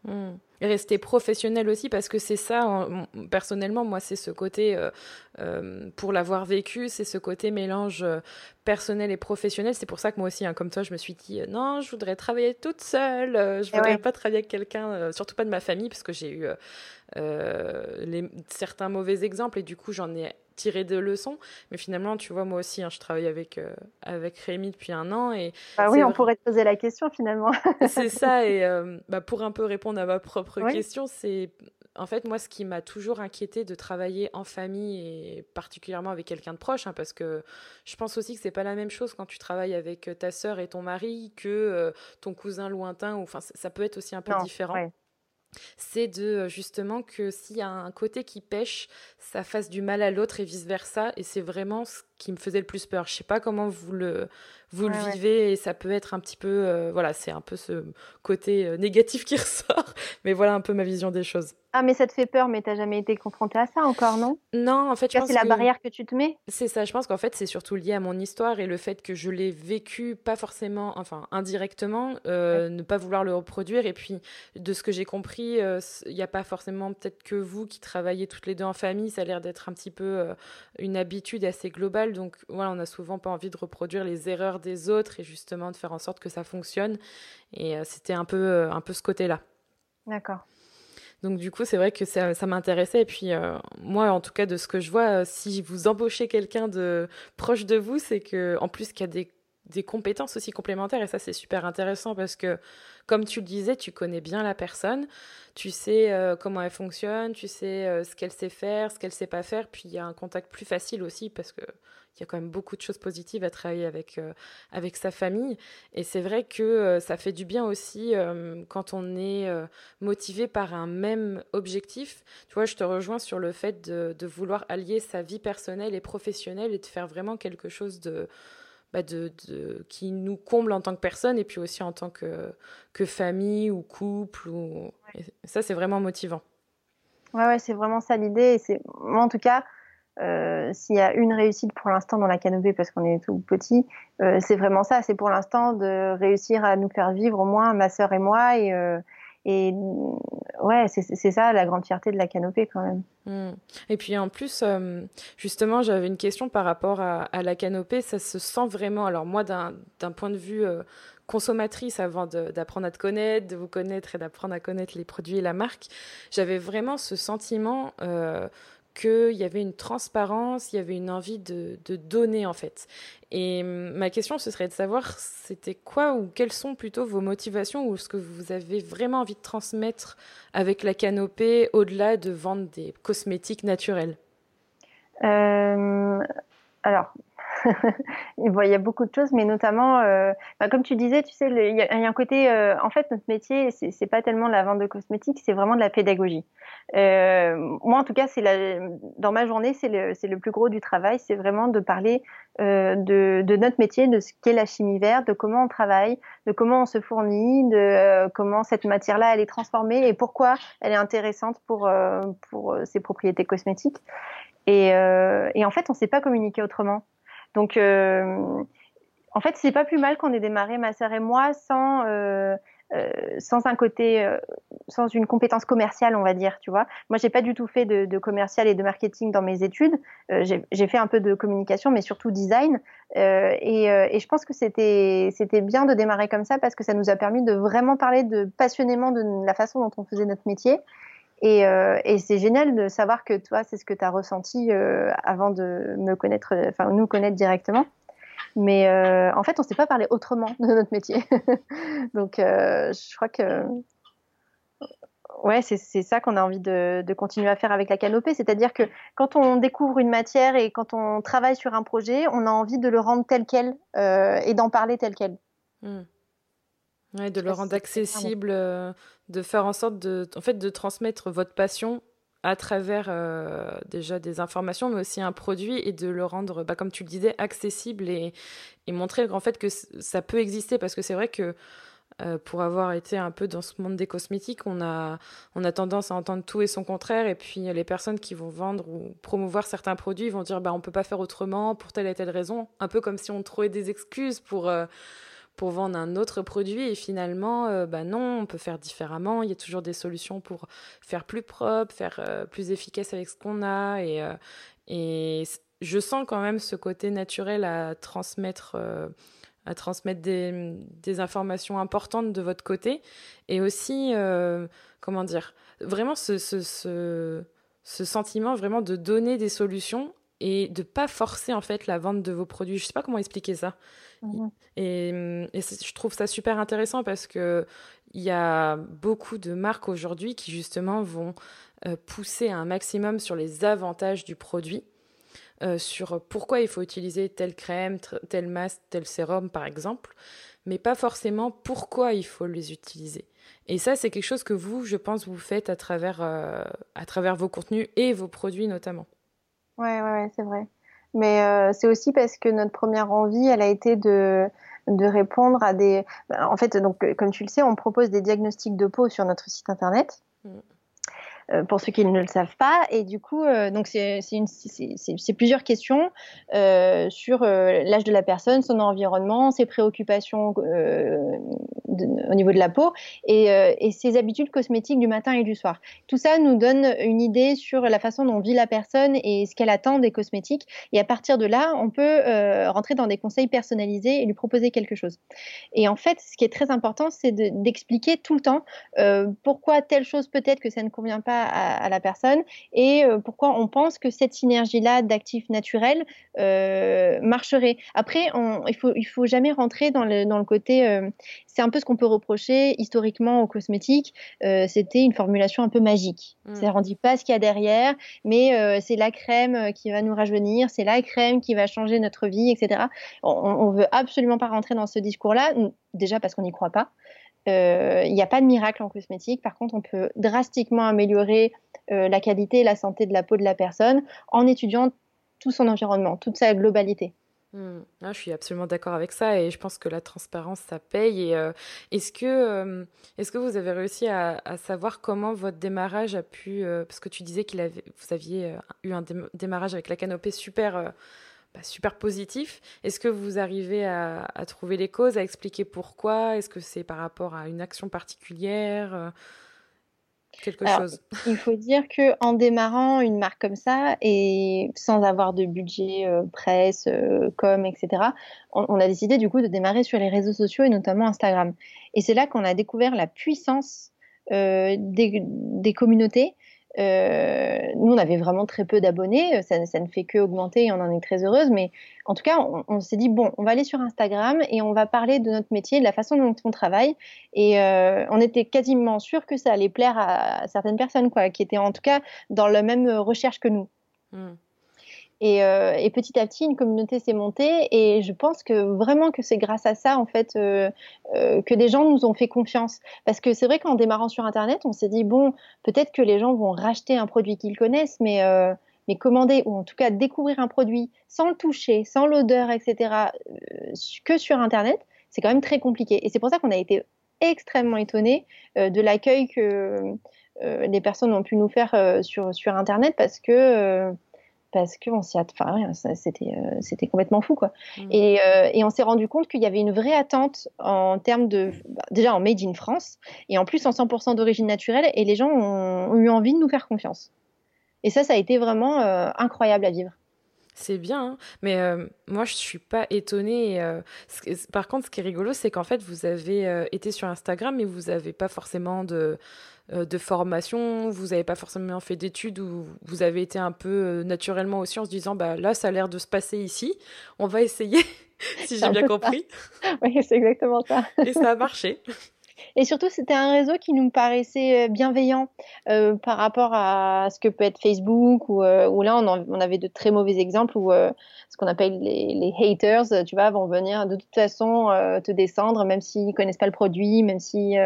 Hmm. Rester professionnel aussi parce que c'est ça personnellement moi c'est ce côté pour l'avoir vécu c'est ce côté mélange personnel et professionnel. C'est pour ça que moi aussi hein, comme toi je me suis dit non je voudrais travailler toute seule je eh voudrais pas travailler avec quelqu'un surtout pas de ma famille parce que j'ai eu les, certains mauvais exemples et du coup j'en ai tirer de leçons. Mais finalement, tu vois, moi aussi, hein, je travaille avec, euh, avec Rémi depuis un an. Et bah oui, on pourrait te poser la question finalement. *laughs* c'est ça. Et euh, bah, pour un peu répondre à ma propre question, c'est en fait, moi, ce qui m'a toujours inquiété de travailler en famille et particulièrement avec quelqu'un de proche, hein, parce que je pense aussi que c'est pas la même chose quand tu travailles avec ta sœur et ton mari que euh, ton cousin lointain. Ou enfin, ça peut être aussi un peu différent c'est de euh, justement que s'il y a un côté qui pêche, ça fasse du mal à l'autre et vice-versa. Et c'est vraiment ce qui me faisait le plus peur. Je sais pas comment vous le, vous le vivez et ça peut être un petit peu, euh, voilà, c'est un peu ce côté euh, négatif qui *laughs* ressort. Mais voilà un peu ma vision des choses. Ah, mais ça te fait peur, mais t'as jamais été confronté à ça encore, non? Non, en fait, je pense c'est la barrière que tu te mets? C'est ça. Je pense qu'en fait, c'est surtout lié à mon histoire et le fait que je l'ai vécu, pas forcément, enfin indirectement, euh, ne pas vouloir le reproduire. Et puis, de ce que j'ai compris, il n'y a pas forcément peut-être que vous qui travaillez toutes les deux en famille. Ça a l'air d'être un petit peu une habitude assez globale. Donc, voilà, on n'a souvent pas envie de reproduire les erreurs des autres et justement de faire en sorte que ça fonctionne. Et c'était un peu, un peu ce côté-là. D'accord. Donc du coup, c'est vrai que ça, m'intéressait. Et puis euh, moi, en tout cas, de ce que je vois, euh, si vous embauchez quelqu'un de proche de vous, c'est que en plus qu'il y a des, des compétences aussi complémentaires. Et ça, c'est super intéressant parce que, comme tu le disais, tu connais bien la personne, tu sais euh, comment elle fonctionne, tu sais ce qu'elle sait faire, ce qu'elle sait pas faire. Puis il y a un contact plus facile aussi parce que il y a quand même beaucoup de choses positives à travailler avec, euh, avec sa famille. Et c'est vrai que euh, ça fait du bien aussi euh, quand on est motivé par un même objectif. Tu vois, je te rejoins sur le fait de, vouloir allier sa vie personnelle et professionnelle et de faire vraiment quelque chose de, bah de, de, qui nous comble en tant que personne et puis aussi en tant que, que famille ou couple. Ou... ça, c'est vraiment motivant. Ouais, ouais, c'est vraiment ça l'idée. Moi, en tout cas, euh, s'il y a une réussite pour l'instant dans la canopée parce qu'on est tout petit, euh, c'est vraiment ça. C'est pour l'instant de réussir à nous faire vivre au moins ma sœur et moi. Et, euh, et ouais, c'est ça la grande fierté de la canopée quand même. Hmm. Et puis en plus, justement, j'avais une question par rapport à, à, la canopée. Ça se sent vraiment. Alors moi, d'un point de vue consommatrice avant d'apprendre à te connaître, de vous connaître et d'apprendre à connaître les produits et la marque, j'avais vraiment ce sentiment qu'il y avait une transparence, il y avait une envie de, donner en fait. Et ma question, ce serait de savoir, c'était quoi ou quelles sont plutôt vos motivations ou ce que vous avez vraiment envie de transmettre avec la canopée au-delà de vendre des cosmétiques naturels? Euh, Alors, *laughs* il a beaucoup de choses, mais notamment, euh, bah, comme tu disais, il y, a un côté, euh, en fait, notre métier, c'est pas tellement la vente de cosmétiques, c'est vraiment de la pédagogie. Euh, moi, en tout cas, dans ma journée, c'est le, plus gros du travail, c'est vraiment de parler de, notre métier, de ce qu'est la chimie verte, de comment on travaille, de comment on se fournit, de comment cette matière-là, elle est transformée et pourquoi elle est intéressante pour, ses propriétés cosmétiques. Et en fait, on ne sait pas communiquer autrement. Donc, euh, en fait, c'est pas plus mal qu'on ait démarré, ma sœur et moi, sans, euh, euh, sans un côté, sans une compétence commerciale, on va dire, tu vois. Moi, j'ai pas du tout fait de, commercial et de marketing dans mes études. j'ai fait un peu de communication, mais surtout design. Et, et, je pense que c'était c'était bien de démarrer comme ça parce que ça nous a permis de vraiment parler de passionnément de la façon dont on faisait notre métier. Et, et c'est génial de savoir que toi, c'est ce que tu as ressenti avant de me connaître, enfin nous connaître directement. Mais en fait, on ne s'est pas parlé autrement de notre métier. *laughs* Donc, je crois que ouais, c'est ça qu'on a envie de, continuer à faire avec la canopée. C'est-à-dire que quand on découvre une matière et quand on travaille sur un projet, on a envie de le rendre tel quel euh, et d'en parler tel quel. Hmm. Ouais, de le rendre accessible, euh, de faire en sorte de, en fait, de transmettre votre passion à travers euh, déjà des informations, mais aussi un produit et de le rendre, bah, comme tu le disais, accessible et, et montrer en fait que ça peut exister parce que c'est vrai que euh, pour avoir été un peu dans ce monde des cosmétiques, on a, on a tendance à entendre tout et son contraire. Et puis les personnes qui vont vendre ou promouvoir certains produits vont dire bah, on ne peut pas faire autrement pour telle et telle raison. Un peu comme si on trouvait des excuses pour, euh, pour vendre un autre produit. Et finalement, euh, bah non, on peut faire différemment. Il y a toujours des solutions pour faire plus propre, faire plus efficace avec ce qu'on a. Et, et je sens quand même ce côté naturel à transmettre à transmettre des, informations importantes de votre côté et aussi, euh, comment dire, vraiment ce, ce, ce, sentiment vraiment de donner des solutions et de pas forcer en fait la vente de vos produits. Je sais pas comment expliquer ça. Et, et je trouve ça super intéressant parce que il y a beaucoup de marques aujourd'hui qui justement vont euh, pousser un maximum sur les avantages du produit euh, sur pourquoi il faut utiliser telle crème, tel masque, tel sérum par exemple, mais pas forcément pourquoi il faut les utiliser. Et ça, c'est quelque chose que vous, je pense, vous faites à travers, euh, à travers vos contenus et vos produits notamment. Ouais, ouais, ouais c'est vrai. Mais euh, c'est aussi parce que notre première envie, elle a été de, répondre à des. En fait, donc, comme tu le sais, on propose des diagnostics de peau sur notre site internet. Mm. Euh, pour ceux qui ne le savent pas. Et du coup, euh, donc c'est plusieurs questions euh, sur l'âge de la personne, son environnement, ses préoccupations au niveau de la peau et, et, ses habitudes cosmétiques du matin et du soir. Tout ça nous donne une idée sur la façon dont vit la personne et ce qu'elle attend des cosmétiques. Et à partir de là, on peut rentrer dans des conseils personnalisés et lui proposer quelque chose. Et en fait, ce qui est très important, c'est d'expliquer tout le temps pourquoi telle chose peut-être que ça ne convient pas à, la personne et euh, pourquoi on pense que cette synergie-là d'actifs naturels euh, marcherait. Après, on, il faut il faut jamais rentrer dans le, dans le côté. Euh, c'est un peu ce qu'on peut reprocher historiquement aux cosmétiques. C'était une formulation un peu magique. Mm. Ça ne dit pas ce qu'il y a derrière, mais c'est la crème qui va nous rajeunir, c'est la crème qui va changer notre vie, etc. On, on veut absolument pas rentrer dans ce discours-là, déjà parce qu'on n'y croit pas. Euh, il n'y a pas de miracle en cosmétique. Par contre, on peut drastiquement améliorer euh, la qualité et la santé de la peau de la personne en étudiant tout son environnement, toute sa globalité. Hmm. Ah, je suis absolument d'accord avec ça et je pense que la transparence, ça paye. Euh, est-ce que, que vous avez réussi à, savoir comment votre démarrage a pu, parce que tu disais avait, vous aviez eu un démarrage avec la canopée super super positif. Est-ce que vous arrivez à, trouver les causes, à expliquer pourquoi? Est-ce que c'est par rapport à une action particulière euh, Quelque chose? Il faut dire que en démarrant une marque comme ça et sans avoir de budget euh, presse, euh, com, etc., on, a décidé du coup de démarrer sur les réseaux sociaux et notamment Instagram. Et c'est là qu'on a découvert la puissance des, communautés euh, nous, on avait vraiment très peu d'abonnés, ça, ne fait que augmenter et on en est très heureuse. Mais en tout cas, on, s'est dit bon, on va aller sur Instagram et on va parler de notre métier, de la façon dont on travaille. Et euh, on était quasiment sûr que ça allait plaire à, certaines personnes, quoi, qui étaient en tout cas dans la même recherche que nous. Euh, et, petit à petit, une communauté s'est montée et je pense que vraiment que c'est grâce à ça en fait euh, euh, que des gens nous ont fait confiance. Parce que c'est vrai qu'en démarrant sur Internet, on s'est dit bon, peut-être que les gens vont racheter un produit qu'ils connaissent, mais mais commander ou en tout cas découvrir un produit sans le toucher, sans l'odeur, etc. que sur Internet, c'est quand même très compliqué. Et c'est pour ça qu'on a été extrêmement étonnés de l'accueil que les personnes ont pu nous faire sur sur Internet parce que parce qu'on s'y enfin, c'était euh, c'était complètement fou quoi. Mmh. Et, euh, et, on s'est rendu compte qu'il y avait une vraie attente en termes de bah, déjà en made in France et en plus en 100% d'origine naturelle et les gens ont, eu envie de nous faire confiance. Et ça, ça a été vraiment euh, incroyable à vivre. C'est bien, hein. mais moi je suis pas étonnée. par contre, ce qui est rigolo, c'est qu'en fait vous avez été sur Instagram, mais vous n'avez pas forcément de euh, de formation, vous n'avez pas forcément fait d'études ou vous avez été un peu euh, naturellement aussi en se disant bah là ça a l'air de se passer ici, on va essayer *laughs* si j'ai bien compris. *laughs* Oui, c'est exactement ça. Et ça a marché. Et surtout, c'était un réseau qui nous paraissait bienveillant par rapport à ce que peut être Facebook, où là, on, avait de très mauvais exemples où ce qu'on appelle les, les, haters, tu vois, vont venir de toute façon te descendre, même s'ils connaissent pas le produit, même si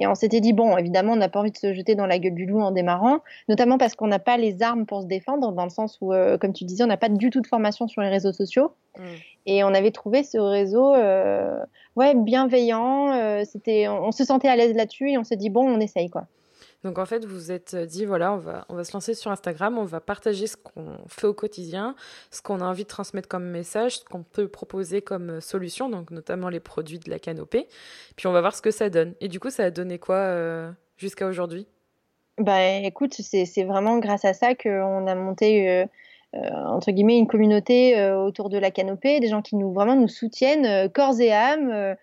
et on s'était dit, bon, évidemment, on n'a pas envie de se jeter dans la gueule du loup en démarrant, notamment parce qu'on n'a pas les armes pour se défendre, dans le sens où, euh, comme tu disais, on n'a pas du tout de formation sur les réseaux sociaux. Mm. Et on avait trouvé ce réseau euh, ouais, bienveillant, euh, c'était, on, se sentait à l'aise là-dessus et on s'est dit, bon, on essaye, quoi. Donc en fait, vous vous êtes dit, voilà, on va, on va se lancer sur Instagram, on va partager ce qu'on fait au quotidien, ce qu'on a envie de transmettre comme message, ce qu'on peut proposer comme solution, donc notamment les produits de la canopée. Puis on va voir ce que ça donne. Et du coup, ça a donné quoi euh, jusqu'à aujourd'hui? Bah écoute, c'est vraiment grâce à ça qu'on a monté... Euh, euh, entre guillemets une communauté autour de la canopée, des gens qui nous vraiment nous soutiennent corps et âme.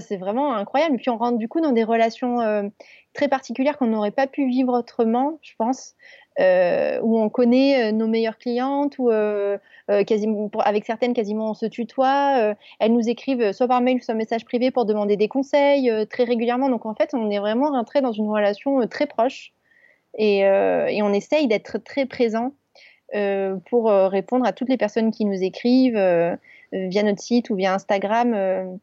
C'est vraiment incroyable. Et puis on rentre du coup dans des relations très particulière qu'on n'aurait pas pu vivre autrement, je pense, euh, où on connaît euh, nos meilleures clientes, euh, quasiment, avec certaines quasiment on se tutoie. elles nous écrivent soit par mail, soit message privé pour demander des conseils très régulièrement. Donc en fait, on est vraiment rentré dans une relation très proche et, on essaye d'être très présent pour répondre à toutes les personnes qui nous écrivent via notre site ou via Instagram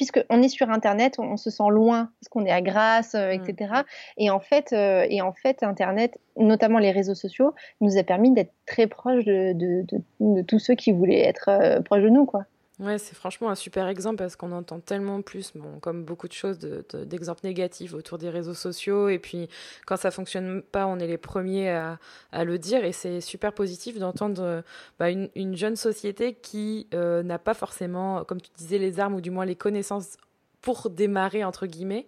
puisqu'on est sur Internet, on, se sent loin, parce qu'on est à Grasse, etc. Euh, mm. Et en fait, euh, et en fait, Internet, notamment les réseaux sociaux, nous a permis d'être très proches de, tous ceux qui voulaient être euh, proches de nous, quoi. Ouais, c'est franchement un super exemple parce qu'on entend tellement plus, bon, comme beaucoup de choses, d'exemples négatifs autour des réseaux sociaux. Et puis, quand ça fonctionne pas, on est les premiers à, le dire. Et c'est super positif d'entendre bah, une, une, jeune société qui euh, n'a pas forcément, comme tu disais, les armes ou du moins les connaissances pour démarrer entre guillemets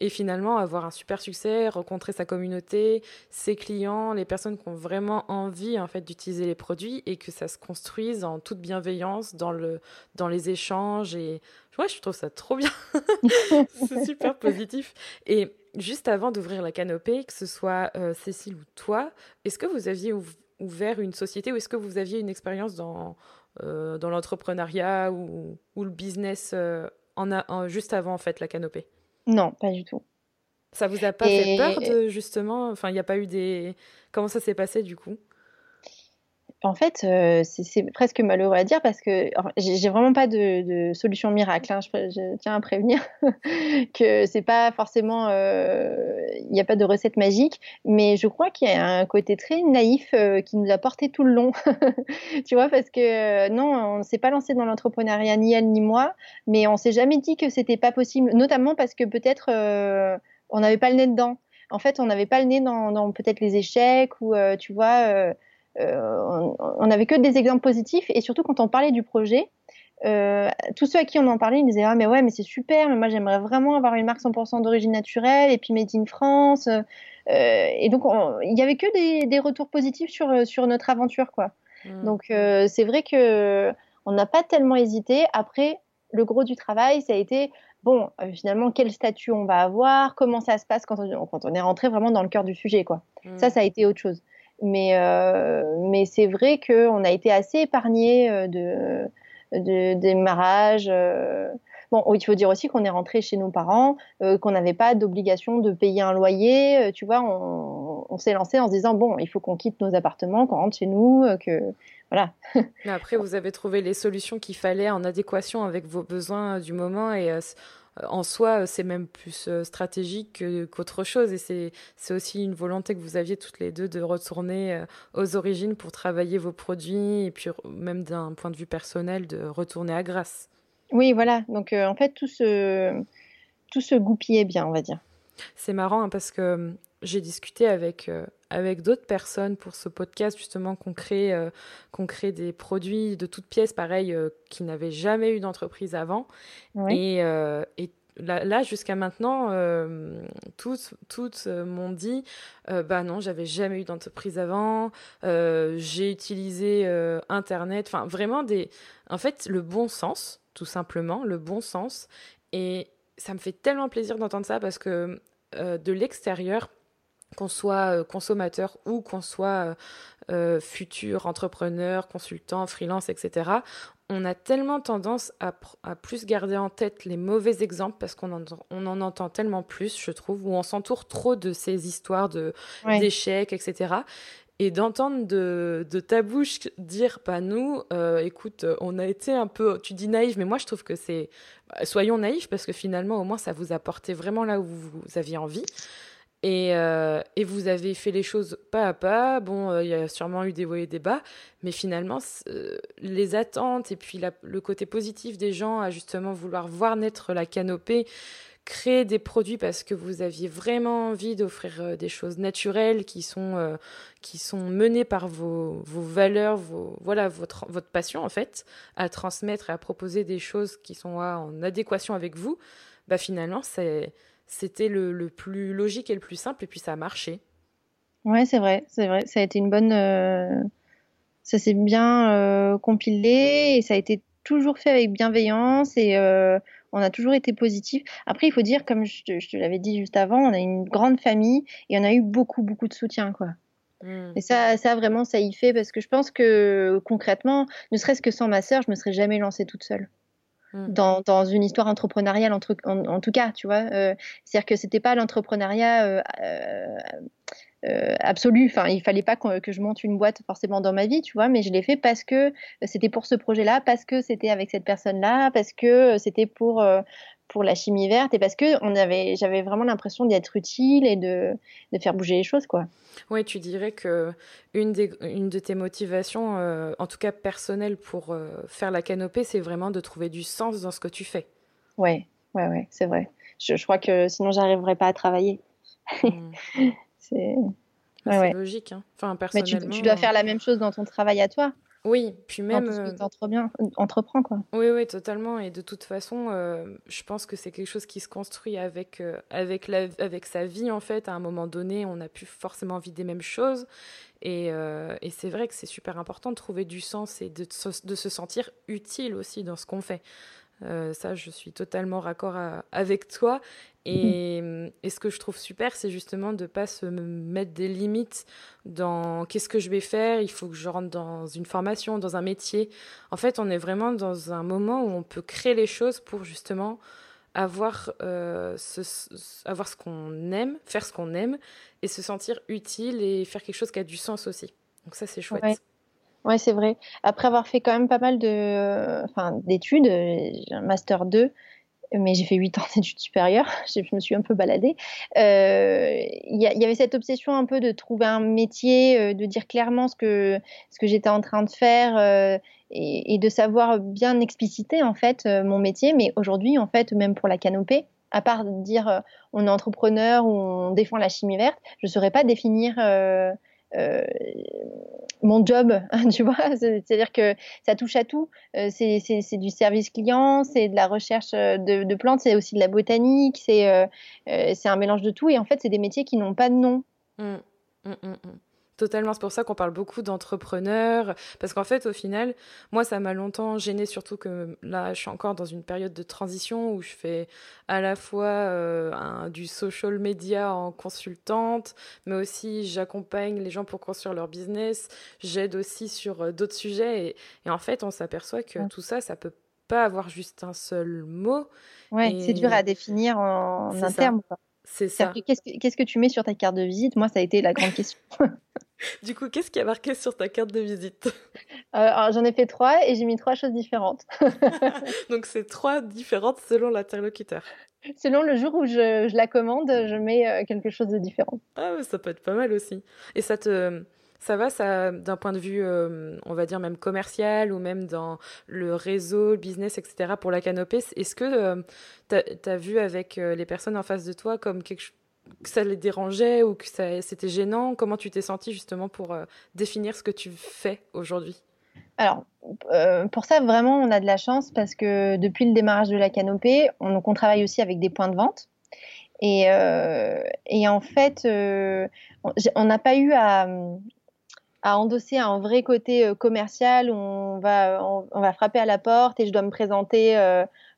et finalement avoir un super succès, rencontrer sa communauté, ses clients, les personnes qui ont vraiment envie en fait d'utiliser les produits et que ça se construise en toute bienveillance dans le dans les échanges et ouais, je trouve ça trop bien. *laughs* C'est super positif et juste avant d'ouvrir la canopée, que ce soit euh, Cécile ou toi, est-ce que vous aviez ouvert une société ou est-ce que vous aviez une expérience dans euh, dans l'entrepreneuriat ou, ou, le business euh, en a, juste avant en fait la canopée Non, pas du tout. Ça vous a pas fait peur de justement, enfin il n'y a pas eu des, comment ça s'est passé du coup? En fait, euh, c'est presque malheureux à dire parce que j'ai vraiment pas de, solution miracle. Hein. Je, tiens à prévenir *laughs* que c'est pas forcément, euh, il n'y a pas de recette magique, mais je crois qu'il y a un côté très naïf euh, qui nous a porté tout le long. *laughs* tu vois, parce que non, on ne s'est pas lancé dans l'entrepreneuriat ni elle ni moi, mais on s'est jamais dit que c'était pas possible, notamment parce que peut-être on n'avait pas le nez dedans. En fait, on n'avait pas le nez dans, dans peut-être les échecs ou tu vois euh, on n'avait que des exemples positifs et surtout quand on parlait du projet, euh, tous ceux à qui on en parlait, ils disaient ah mais ouais mais c'est super, mais moi j'aimerais vraiment avoir une marque 100% d'origine naturelle et puis made in France. Euh, et donc il y avait que des, retours positifs sur sur notre aventure quoi. Mmh. Donc c'est vrai que on n'a pas tellement hésité. Après le gros du travail, ça a été bon finalement quel statut on va avoir, comment ça se passe quand on, quand on est rentré vraiment dans le cœur du sujet quoi. Mmh. Ça ça a été autre chose. Mais, euh, mais c'est vrai qu'on a été assez épargné euh, de, de démarrage. Euh. Bon, il faut dire aussi qu'on est rentré chez nos parents, qu'on n'avait pas d'obligation de payer un loyer. tu vois, on, s'est lancé en se disant bon, il faut qu'on quitte nos appartements, qu'on rentre chez nous, que voilà. Après, vous avez trouvé les solutions qu'il fallait en adéquation avec vos besoins du moment et en soi, c'est même plus euh, stratégique qu'autre chose. Et c'est aussi une volonté que vous aviez toutes les deux de retourner euh, aux origines pour travailler vos produits et puis même d'un point de vue personnel de retourner à Grasse. Oui, voilà. Donc euh, en fait, tout se, tout se goupillait bien, on va dire. C'est marrant hein, parce que j'ai discuté avec, euh, avec d'autres personnes pour ce podcast, justement, qu'on crée, euh, qu'on crée des produits de toutes pièces, pareil, euh, qui n'avaient jamais eu d'entreprise avant. Et, et, là, jusqu'à maintenant, toutes, toutes m'ont dit bah non, j'avais jamais eu d'entreprise avant, j'ai utilisé Internet, enfin, vraiment des. En fait, le bon sens, tout simplement, le bon sens. Et ça me fait tellement plaisir d'entendre ça parce que de l'extérieur, qu'on soit consommateur ou qu'on soit futur entrepreneur, consultant, freelance, etc., on a tellement tendance à, plus garder en tête les mauvais exemples parce qu'on en, on en entend tellement plus, je trouve, où on s'entoure trop de ces histoires de d'échecs, etc. Et d'entendre de, ta bouche dire, pas bah, nous, euh, écoute, on a été un peu, tu dis naïf, mais moi je trouve que c'est, bah, soyons naïfs parce que finalement au moins ça vous a porté vraiment là où vous aviez envie. Euh, et, vous avez fait les choses pas à pas. Bon, euh, il y a sûrement eu des hauts et des bas, mais finalement, euh, les attentes et puis le côté positif des gens à justement vouloir voir naître la canopée, créer des produits parce que vous aviez vraiment envie d'offrir des choses naturelles qui sont, qui sont menées par vos, vos valeurs, vos, voilà, votre, votre passion en fait, à transmettre et à proposer des choses qui sont en adéquation avec vous. Bah finalement, c'est c'était le, plus logique et le plus simple, et puis ça a marché. Ouais, c'est vrai, c'est vrai. Ça a été une bonne. Euh, ça s'est bien euh, compilé et ça a été toujours fait avec bienveillance et euh, on a toujours été positif. Après, il faut dire, comme je te, l'avais dit juste avant, on a une grande famille et on a eu beaucoup, beaucoup de soutien, quoi. Hmm. Et ça, ça vraiment, ça y fait parce que je pense que concrètement, ne serait-ce que sans ma sœur, je me serais jamais lancée toute seule. Mm. dans, dans, une histoire entrepreneuriale en, tout cas, tu vois. Euh, C'est-à-dire que c'était pas l'entrepreneuriat euh, euh, euh, absolu. Enfin, il fallait pas que, que, je monte une boîte forcément dans ma vie, tu vois, mais je l'ai fait parce que c'était pour ce projet-là, parce que c'était avec cette personne-là, parce que c'était pour pour la chimie verte et parce que on avait, j'avais vraiment l'impression d'être utile et de, de, faire bouger les choses, quoi. Oui, tu dirais que une, des, une de tes motivations, euh, en tout cas personnelle, pour euh, faire la canopée, c'est vraiment de trouver du sens dans ce que tu fais. Ouais, ouais, ouais, c'est vrai. Je, je, crois que sinon, j'arriverais pas à travailler. Hmm. *laughs* c'est ouais, logique. Hein. Enfin, personnellement. Mais tu, tu, dois faire la même chose dans ton travail à toi. Oui, puis même. Parce bien, entreprends quoi. Oui, oui, totalement. Et de toute façon, euh, je pense que c'est quelque chose qui se construit avec euh, avec la, avec sa vie en fait. À un moment donné, on n'a plus forcément envie des mêmes choses, et, euh, et c'est vrai que c'est super important de trouver du sens et de, de se sentir utile aussi dans ce qu'on fait. Ça, je suis totalement raccord avec toi. Et, et, ce que je trouve super, c'est justement de ne pas se mettre des limites dans qu'est-ce que je vais faire, il faut que je rentre dans une formation, dans un métier. En fait, on est vraiment dans un moment où on peut créer les choses pour justement avoir, euh, ce, avoir ce qu'on aime, faire ce qu'on aime et se sentir utile et faire quelque chose qui a du sens aussi. Donc ça, c'est chouette. Ouais. C'est vrai. Après avoir fait quand même pas mal de, enfin, d'études, un master 2, mais j'ai fait 8 ans d'études supérieures, *laughs* je me suis un peu baladée. Euh, il y, avait cette obsession un peu de trouver un métier, euh, de dire clairement ce que, ce que j'étais en train de faire euh, et, de savoir bien expliciter en fait mon métier. Mais aujourd'hui, en fait, même pour la canopée, à part dire on est entrepreneur ou on défend la chimie verte, je ne saurais pas définir mon job, *laughs* tu vois. C'est-à-dire que ça touche à tout. Euh, c'est du service client, c'est de la recherche euh, de, plantes, c'est aussi de la botanique, c'est un mélange de tout. Et en fait, c'est des métiers qui n'ont pas de nom. Mmh. Mmh, mmh, Totalement, c'est pour ça qu'on parle beaucoup d'entrepreneurs, parce qu'en fait, au final, moi, ça m'a longtemps gêné, surtout que là, je suis encore dans une période de transition où je fais à la fois euh, un, du social media en consultante, mais aussi j'accompagne les gens pour construire leur business, j'aide aussi sur euh, d'autres sujets, et, en fait, on s'aperçoit que tout ça, ça peut pas avoir juste un seul mot. Ouais, c'est dur à définir en, en terme. C'est ça. Qu'est-ce que, tu mets sur ta carte de visite? Moi, ça a été la grande question. *laughs* du coup, qu'est-ce qui a marqué sur ta carte de visite? Euh, J'en ai fait trois et j'ai mis trois choses différentes. *laughs* Donc, c'est trois différentes selon l'interlocuteur. Selon le jour où je, la commande, je mets euh, quelque chose de différent. Ah, ça peut être pas mal aussi. Et ça te ça va, ça, d'un point de vue, euh, on va dire même commercial ou même dans le réseau, le business, etc. pour la canopée. Est-ce que euh, tu as, vu avec euh, les personnes en face de toi comme que ça les dérangeait ou que c'était gênant? Comment tu t'es senti justement pour définir ce que tu fais aujourd'hui? Alors, pour ça, vraiment, on a de la chance parce que depuis le démarrage de la canopée, on, on travaille aussi avec des points de vente. Et, et en fait, on n'a pas eu à, à endosser un vrai côté commercial où on va, frapper à la porte et je dois me présenter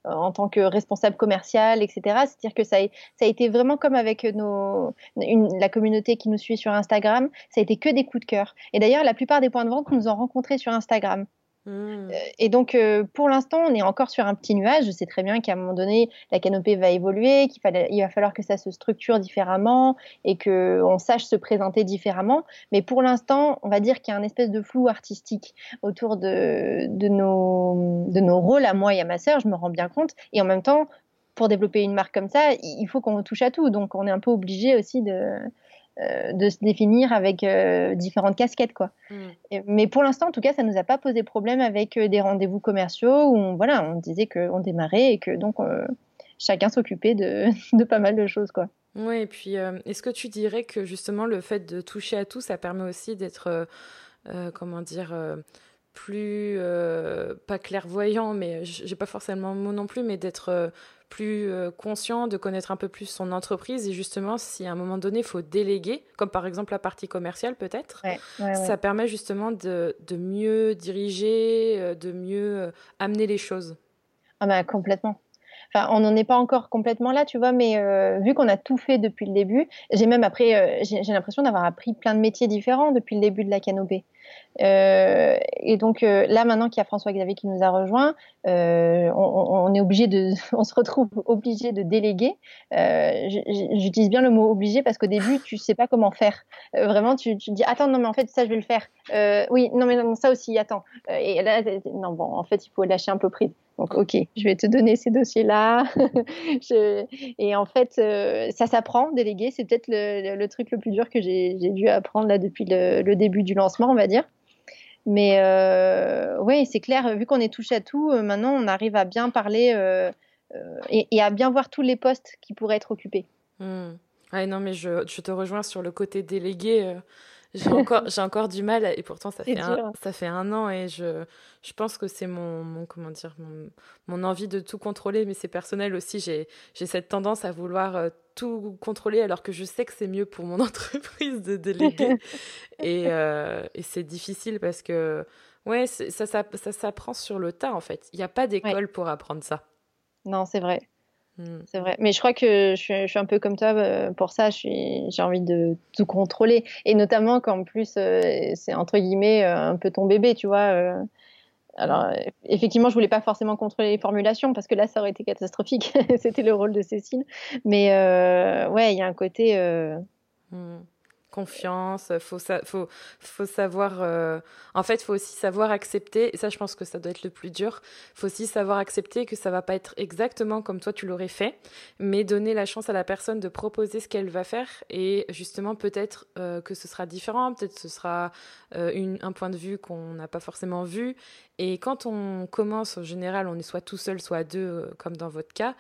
en tant que responsable commercial, etc. C'est-à-dire que ça a, été vraiment comme avec la communauté qui nous suit sur Instagram, ça a été que des coups de cœur. Et d'ailleurs, la plupart des points de vente nous ont rencontrés sur Instagram. Mmh. Euh, et donc, euh, pour l'instant, on est encore sur un petit nuage. Je sais très bien qu'à un moment donné, la canopée va évoluer, qu'il il va falloir que ça se structure différemment et qu'on sache se présenter différemment. Mais pour l'instant, on va dire qu'il y a un espèce de flou artistique autour de, de, nos, de nos rôles à moi et à ma sœur, je me rends bien compte. Et en même temps, pour développer une marque comme ça, il faut qu'on touche à tout. Donc, on est un peu obligé aussi de, euh, de se définir avec euh, différentes casquettes quoi. Mm. mais pour l'instant en tout cas ça nous a pas posé problème avec euh, des rendez-vous commerciaux où on, voilà on disait qu'on démarrait et que donc chacun s'occupait de, *laughs* de, pas mal de choses quoi. Oui et puis est-ce que tu dirais que justement le fait de toucher à tout ça permet aussi d'être comment dire plus pas clairvoyant mais j'ai pas forcément le mot non plus mais d'être plus euh, conscient, de connaître un peu plus son entreprise et justement si à un moment donné il faut déléguer, comme par exemple la partie commerciale peut-être, ça permet justement de, de mieux diriger, euh, de mieux euh, amener les choses. Ah bah complètement. Enfin, on n'en est pas encore complètement là, tu vois, mais vu qu'on a tout fait depuis le début, j'ai même après, j'ai l'impression d'avoir appris plein de métiers différents depuis le début de la canopée. Euh, et donc euh, là, maintenant qu'il y a François Xavier qui nous a rejoint, euh, on, est obligé de, *laughs* on se retrouve obligé de déléguer. J'utilise bien le mot obligé parce qu'au début, tu sais pas comment faire. vraiment, tu, tu dis attends, non mais en fait ça je vais le faire. oui, non mais ça aussi, attends. et là, non bon, en fait il faut lâcher un peu prise. Donc, ok, je vais te donner ces dossiers-là. *laughs* Et en fait, ça s'apprend, déléguer. C'est peut-être le, truc le plus dur que j'ai dû apprendre là depuis le, début du lancement, on va dire. Mais euh, oui, c'est clair, vu qu'on est touché à tout, euh, maintenant on arrive à bien parler euh, et, à bien voir tous les postes qui pourraient être occupés. Hmm. non, mais je, te rejoins sur le côté délégué. J'ai encore, j'ai encore du mal, et pourtant ça fait, un, ça fait un an, et je, je pense que c'est mon, mon, comment dire, mon, mon, envie de tout contrôler, mais c'est personnel aussi. J'ai, j'ai cette tendance à vouloir tout contrôler alors que je sais que c'est mieux pour mon *laughs* entreprise de déléguer. *laughs* et, euh, et c'est difficile parce que, ouais, ça, ça, ça s'apprend sur le tas en fait. Il n'y a pas d'école pour apprendre ça. Non, c'est vrai. Hmm. C'est vrai. Mais je crois que je suis, je suis, un peu comme toi euh, pour ça. J'ai envie de tout contrôler. Et notamment qu'en plus, euh, c'est entre guillemets un peu ton bébé, tu vois. Alors, effectivement, je voulais pas forcément contrôler les formulations parce que là, ça aurait été catastrophique. *laughs* C'était le rôle de Cécile. Mais euh, ouais, il y a un côté. Euh, hmm confiance, faut faut faut savoir euh, en fait, faut aussi savoir accepter et ça je pense que ça doit être le plus dur. Faut aussi savoir accepter que ça va pas être exactement comme toi tu l'aurais fait, mais donner la chance à la personne de proposer ce qu'elle va faire et justement peut-être euh, que ce sera différent, peut-être ce sera euh, une, un point de vue qu'on n'a pas forcément vu et quand on commence, en général, on est soit tout seul, soit à deux, comme dans votre cas.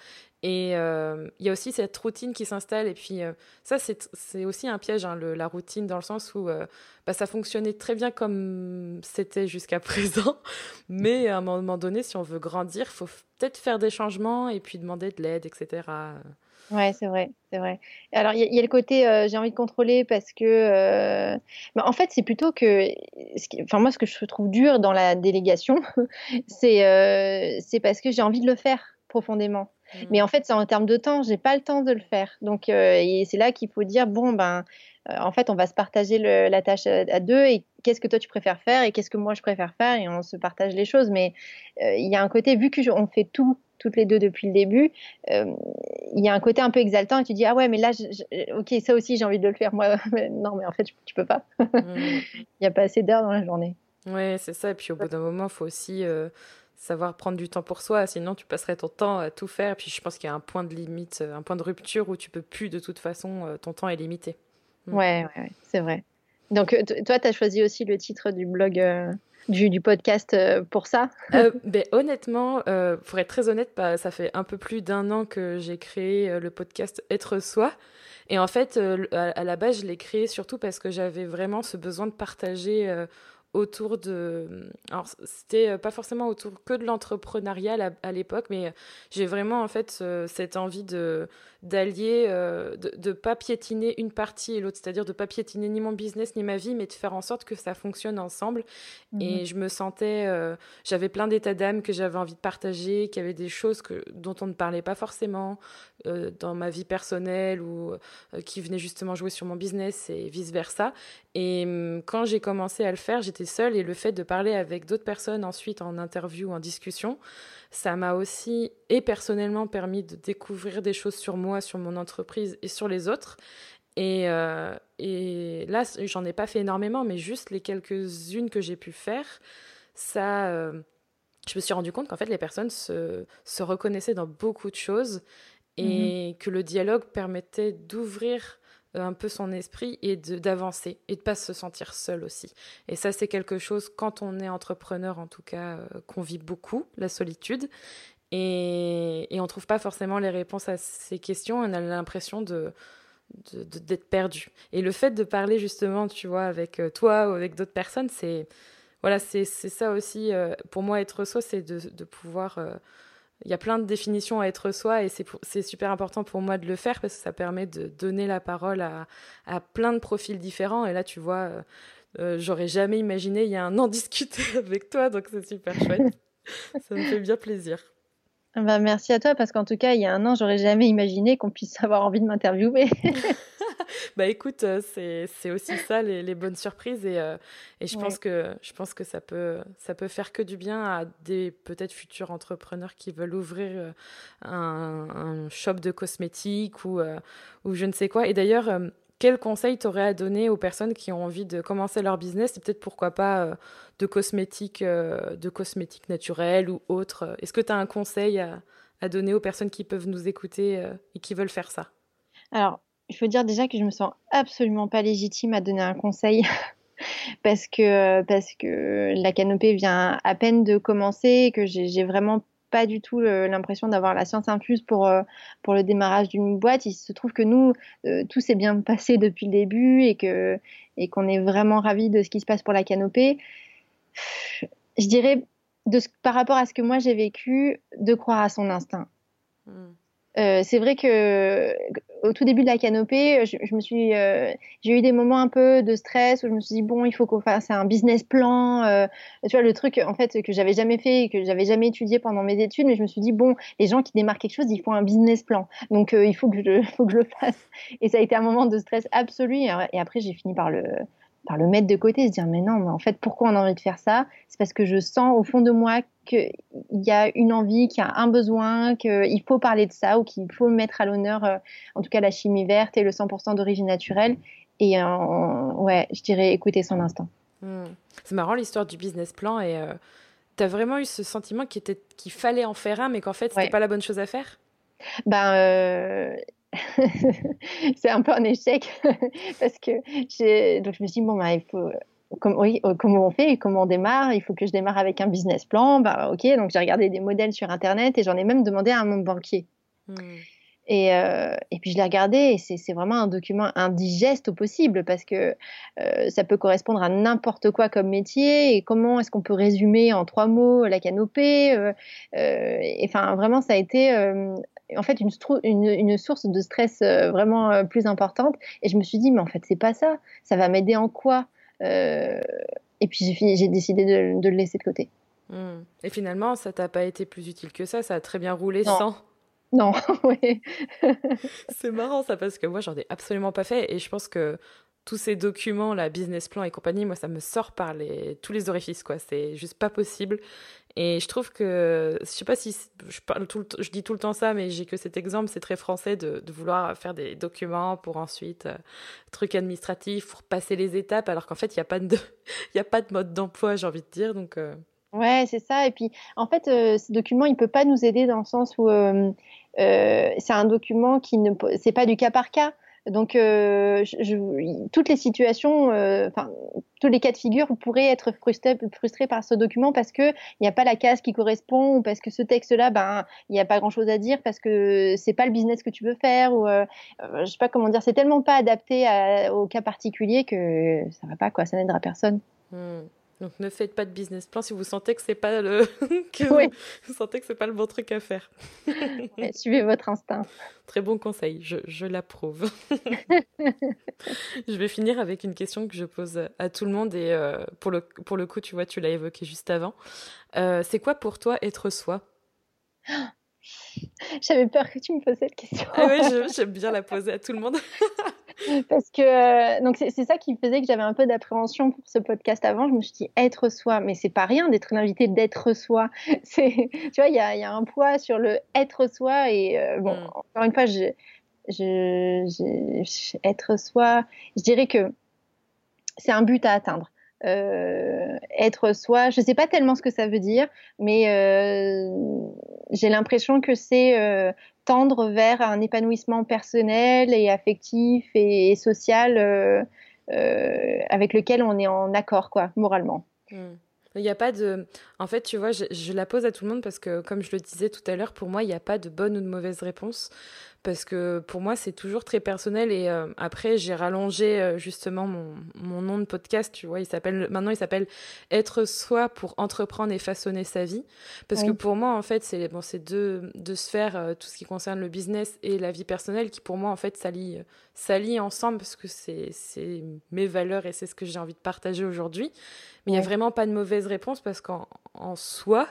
Et euh, il y a aussi cette routine qui s'installe. Et puis, euh, ça, c'est aussi un piège, hein, la routine, dans le sens où euh, bah, ça fonctionnait très bien comme c'était jusqu'à *laughs* présent. Mais à un moment donné, si on veut grandir, il faut peut-être faire des changements et puis demander de l'aide, etc. Ouais, c'est vrai, c'est vrai. Alors, il y, a le côté j'ai envie de contrôler parce que. Bah, en fait, c'est plutôt que. Enfin, moi, ce que je trouve dur dans la délégation, *laughs* c'est c'est parce que j'ai envie de le faire profondément. Mmh. Mais en fait, c'est en termes de temps, j'ai pas le temps de le faire. Donc, euh, c'est là qu'il faut dire bon, ben, euh, en fait, on va se partager la tâche à, deux et qu'est-ce que toi tu préfères faire et qu'est-ce que moi je préfère faire et on se partage les choses. Mais euh, il y a un côté, vu qu'on fait tout toutes les deux depuis le début, il y a un côté un peu exaltant et tu dis ah ouais mais là ok ça aussi j'ai envie de le faire moi *laughs* non mais en fait tu, peux pas mmh. *laughs* il n'y a pas assez d'heures dans la journée ouais c'est ça et puis au bout d'un moment il faut aussi savoir prendre du temps pour soi, sinon tu passerais ton temps à tout faire. Puis je pense qu'il y a un point de limite, un point de rupture où tu peux plus de toute façon, euh, ton temps est limité. Mm. Ouais, ouais, c'est vrai. Donc euh, toi, tu as choisi aussi le titre du blog, euh, du, du, podcast pour ça? *laughs* Ben, Honnêtement, pour être très honnête, bah, ça fait un peu plus d'un an que j'ai créé le podcast Être Soi. Et en fait, à, la base, je l'ai créé surtout parce que j'avais vraiment ce besoin de partager autour de. Alors, c'était pas forcément autour que de l'entrepreneuriat à, l'époque, mais j'ai vraiment en fait cette envie de d'allier, de ne pas piétiner une partie et l'autre, c'est-à-dire de pas piétiner ni mon business ni ma vie, mais de faire en sorte que ça fonctionne ensemble. Et mhm. je me sentais, j'avais plein d'états d'âme que j'avais envie de partager, qu'il y avait des choses que, dont on ne parlait pas forcément dans ma vie personnelle ou qui venaient justement jouer sur mon business et vice versa. Et hum, quand j'ai commencé à le faire, j'étais seule et le fait de parler avec d'autres personnes ensuite en interview ou en discussion, ça m'a aussi et personnellement permis de découvrir des choses sur moi, sur mon entreprise et sur les autres. Et, euh, et là, j'en ai pas fait énormément, mais juste les quelques-unes que j'ai pu faire, ça, euh, je me suis rendu compte qu'en fait, les personnes se, se, reconnaissaient dans beaucoup de choses et mmh que le dialogue permettait d'ouvrir un peu son esprit et d'avancer et de pas se sentir seul aussi. Et ça, c'est quelque chose, quand on est entrepreneur en tout cas, euh, qu'on vit beaucoup, la solitude. Et, et on trouve pas forcément les réponses à ces questions. On a l'impression de d'être perdu. Et le fait de parler justement, tu vois, avec euh, toi ou avec d'autres personnes, c'est voilà, c'est ça aussi. pour moi, être soi, c'est de, de, pouvoir il y a plein de définitions à être soi et c'est super important pour moi de le faire parce que ça permet de donner la parole à, à plein de profils différents. Et là, tu vois, euh, euh, j'aurais jamais imaginé il y a un an *laughs* discuter avec toi, donc c'est super chouette. ça me fait bien plaisir. Bah, merci à toi parce qu'en tout cas, il y a un an, j'aurais jamais imaginé qu'on puisse avoir envie de m'interviewer. *laughs* *laughs* bah écoute, euh, c'est aussi ça les, bonnes surprises et, euh, et je, pense que, je pense que ça peut, ça peut faire que du bien à des peut-être futurs entrepreneurs qui veulent ouvrir euh, un, un shop de cosmétiques ou, ou je ne sais quoi. Et d'ailleurs, quel conseil t'aurais à donner aux personnes qui ont envie de commencer leur business et peut-être pourquoi pas de cosmétiques, de cosmétiques naturels ou autres? Est-ce que tu as un conseil à, à, donner aux personnes qui peuvent nous écouter et qui veulent faire ça? Alors, il faut dire déjà que je me sens absolument pas légitime à donner un conseil *laughs* parce que parce que la canopée vient à peine de commencer et que j'ai vraiment pas du tout l'impression d'avoir la science infuse pour pour le démarrage d'une boîte. Il se trouve que nous euh, tout s'est bien passé depuis le début et que et qu'on est vraiment ravis de ce qui se passe pour la canopée. Je dirais de par rapport à ce que moi j'ai vécu, de croire à son instinct. Mmh. Euh, c'est vrai que au tout début de la canopée, je, me suis, euh, j'ai eu des moments un peu de stress où je me suis dit bon, il faut qu'on fasse un business plan. Euh, tu vois le truc en fait que j'avais jamais fait et que j'avais jamais étudié pendant mes études, mais je me suis dit bon, les gens qui démarrent quelque chose, ils font un business plan. Donc il faut que je, *laughs* faut que je le fasse. Et ça a été un moment de stress absolu. Et après j'ai fini par le par le mettre de côté, se dire mais non, mais en fait pourquoi on a envie de faire ça? C'est parce que je sens au fond de moi qu'il y a une envie, qu'il y a un besoin, qu'il faut parler de ça ou qu'il faut mettre à l'honneur, euh, en tout cas la chimie verte et le 100% d'origine naturelle. Et euh, ouais, je dirais écouter son instinct. Hmm. C'est marrant l'histoire du business plan et euh, tu as vraiment eu ce sentiment qu'il fallait en faire un mais qu'en fait c'était pas la bonne chose à faire? Ben, *laughs* c'est un peu un échec *laughs* parce que j'ai donc je me suis dit bon bah il faut oui, euh, comment on fait comment on démarre? Il faut que je démarre avec un business plan. Bah, ok, donc j'ai regardé des modèles sur Internet et j'en ai même demandé à mon banquier. Hmm. Et, euh, et, puis je l'ai regardé et c'est vraiment un document indigeste au possible parce que euh, ça peut correspondre à n'importe quoi comme métier et comment est-ce qu'on peut résumer en trois mots la canopée. Enfin, vraiment, ça a été en fait une, une, source de stress euh, vraiment euh, plus importante. Et je me suis dit, mais en fait, c'est pas ça. Ça va m'aider en quoi euh, Et puis j'ai décidé de, le laisser de côté. Hmm. Et finalement, ça t'a pas été plus utile que ça? Ça a très bien roulé sans? Non, *laughs* oui. *laughs* c'est marrant ça parce que moi, j'en ai absolument pas fait. Et je pense que tous ces documents, la business plan et compagnie, moi, ça me sort par les, tous les orifices, quoi. C'est juste pas possible. Et je trouve que, je sais pas si je, parle tout je dis tout le temps ça, mais j'ai que cet exemple, c'est très français de, vouloir faire des documents pour ensuite, euh, trucs administratifs, pour passer les étapes, alors qu'en fait, il n'y a, pas de, *laughs* a pas de mode d'emploi, j'ai envie de dire. Donc, euh. Ouais, c'est ça. Et puis, en fait, euh, ce document, il peut pas nous aider dans le sens où c'est un document qui ne, c'est pas du cas par cas. Donc, euh, je, toutes les situations, euh, enfin, tous les cas de figure, vous pourrez être frustré, frustré par ce document parce que il n'y a pas la case qui correspond ou parce que ce texte-là, ben, il n'y a pas grand-chose à dire parce que c'est pas le business que tu veux faire ou, euh, euh je sais pas comment dire, c'est tellement pas adapté à, au cas particulier que ça va pas, quoi, ça n'aidera personne. Hmm. Donc ne faites pas de business plan si vous sentez que c'est pas le *laughs* que vous sentez que c'est pas le bon truc à faire. *laughs* suivez votre instinct. Très bon conseil, je, je l'approuve. *laughs* je vais finir avec une question que je pose à tout le monde et euh, pour, le, pour le coup, tu vois, tu l'as évoqué juste avant. Euh, c'est quoi pour toi être soi? *gasps* J'avais peur que tu me poses cette question. ah oui, j'aime bien la poser à tout le monde. *laughs* Parce que euh, donc c'est ça qui faisait que j'avais un peu d'appréhension pour ce podcast avant. Je me suis dit être soi, mais c'est pas rien d'être invité d'être soi. *laughs* C'est tu vois il y a, y a, un poids sur le être soi et euh, bon mm. encore une fois je, je, être soi. Je dirais que c'est un but à atteindre. Euh, être soi, je sais pas tellement ce que ça veut dire, mais euh, j'ai l'impression que c'est tendre vers un épanouissement personnel et affectif et, social euh, euh, avec lequel on est en accord, quoi, moralement. Il n'y a pas de. En fait, tu vois, je, je, la pose à tout le monde parce que, comme je le disais tout à l'heure, pour moi, il n'y a pas de bonne ou de mauvaise réponse parce que pour moi c'est toujours très personnel et euh, après j'ai rallongé euh, justement mon, mon, nom de podcast tu vois. Il s'appelle maintenant il s'appelle être soi pour entreprendre et façonner sa vie. Parce que pour moi en fait c'est bon c'est deux, deux sphères euh, tout ce qui concerne le business et la vie personnelle qui pour moi en fait s'allient s'allient ensemble parce que c'est c'est mes valeurs et c'est ce que j'ai envie de partager aujourd'hui. Mais il n'y a vraiment pas de mauvaise réponse parce qu'en en soi,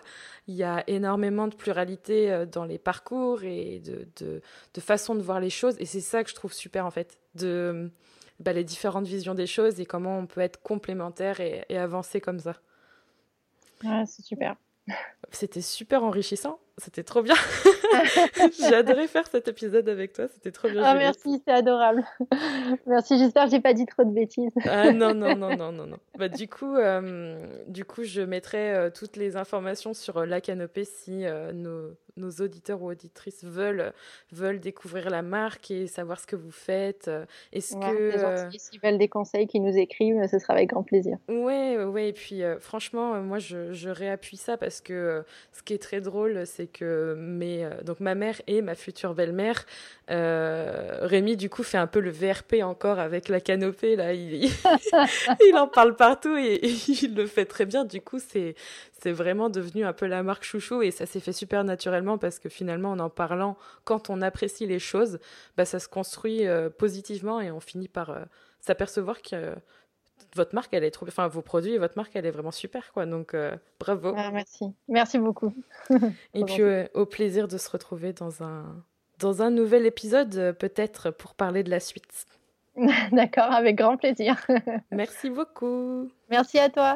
il y a énormément de pluralité dans les parcours et de, de, de façon de voir les choses. Et c'est ça que je trouve super, en fait, de bah, les différentes visions des choses et comment on peut être complémentaire et, et avancer comme ça. Ouais, c'est super. C'était super enrichissant. C'était trop bien. *laughs* j'ai adoré faire cet épisode avec toi. C'était trop bien. Ah, merci, c'est adorable. *laughs* merci, j'espère que j'ai pas dit trop de bêtises. ah non, non, non, non, non, non. Bah, du, coup, euh, du coup, je mettrai euh, toutes les informations sur euh, la canopée si nos, nos, auditeurs ou auditrices veulent, veulent découvrir la marque et savoir ce que vous faites. Est-ce que. S'ils veulent des conseils, qui nous écrivent, ce sera avec grand plaisir. Ouais, ouais. Et puis, franchement, moi, je, je réappuie ça parce que ce qui est très drôle, c'est que mes, euh, donc ma mère et ma future belle-mère, euh, Rémi du coup fait un peu le VRP encore avec la canopée là, il, il *laughs* en parle partout et, il le fait très bien. Du coup, c'est c'est vraiment devenu un peu la marque chouchou et ça s'est fait super naturellement parce que finalement en en parlant, quand on apprécie les choses, bah ça se construit euh, positivement et on finit par s'apercevoir que votre marque, elle est trop, enfin vos produits et votre marque, elle est vraiment super, quoi. Donc euh, bravo. Ah, merci, merci beaucoup. *laughs* et puis euh, au plaisir de se retrouver dans un dans un nouvel épisode, euh, peut-être pour parler de la suite. *laughs* D'accord, avec grand plaisir. *laughs* merci beaucoup. Merci à toi.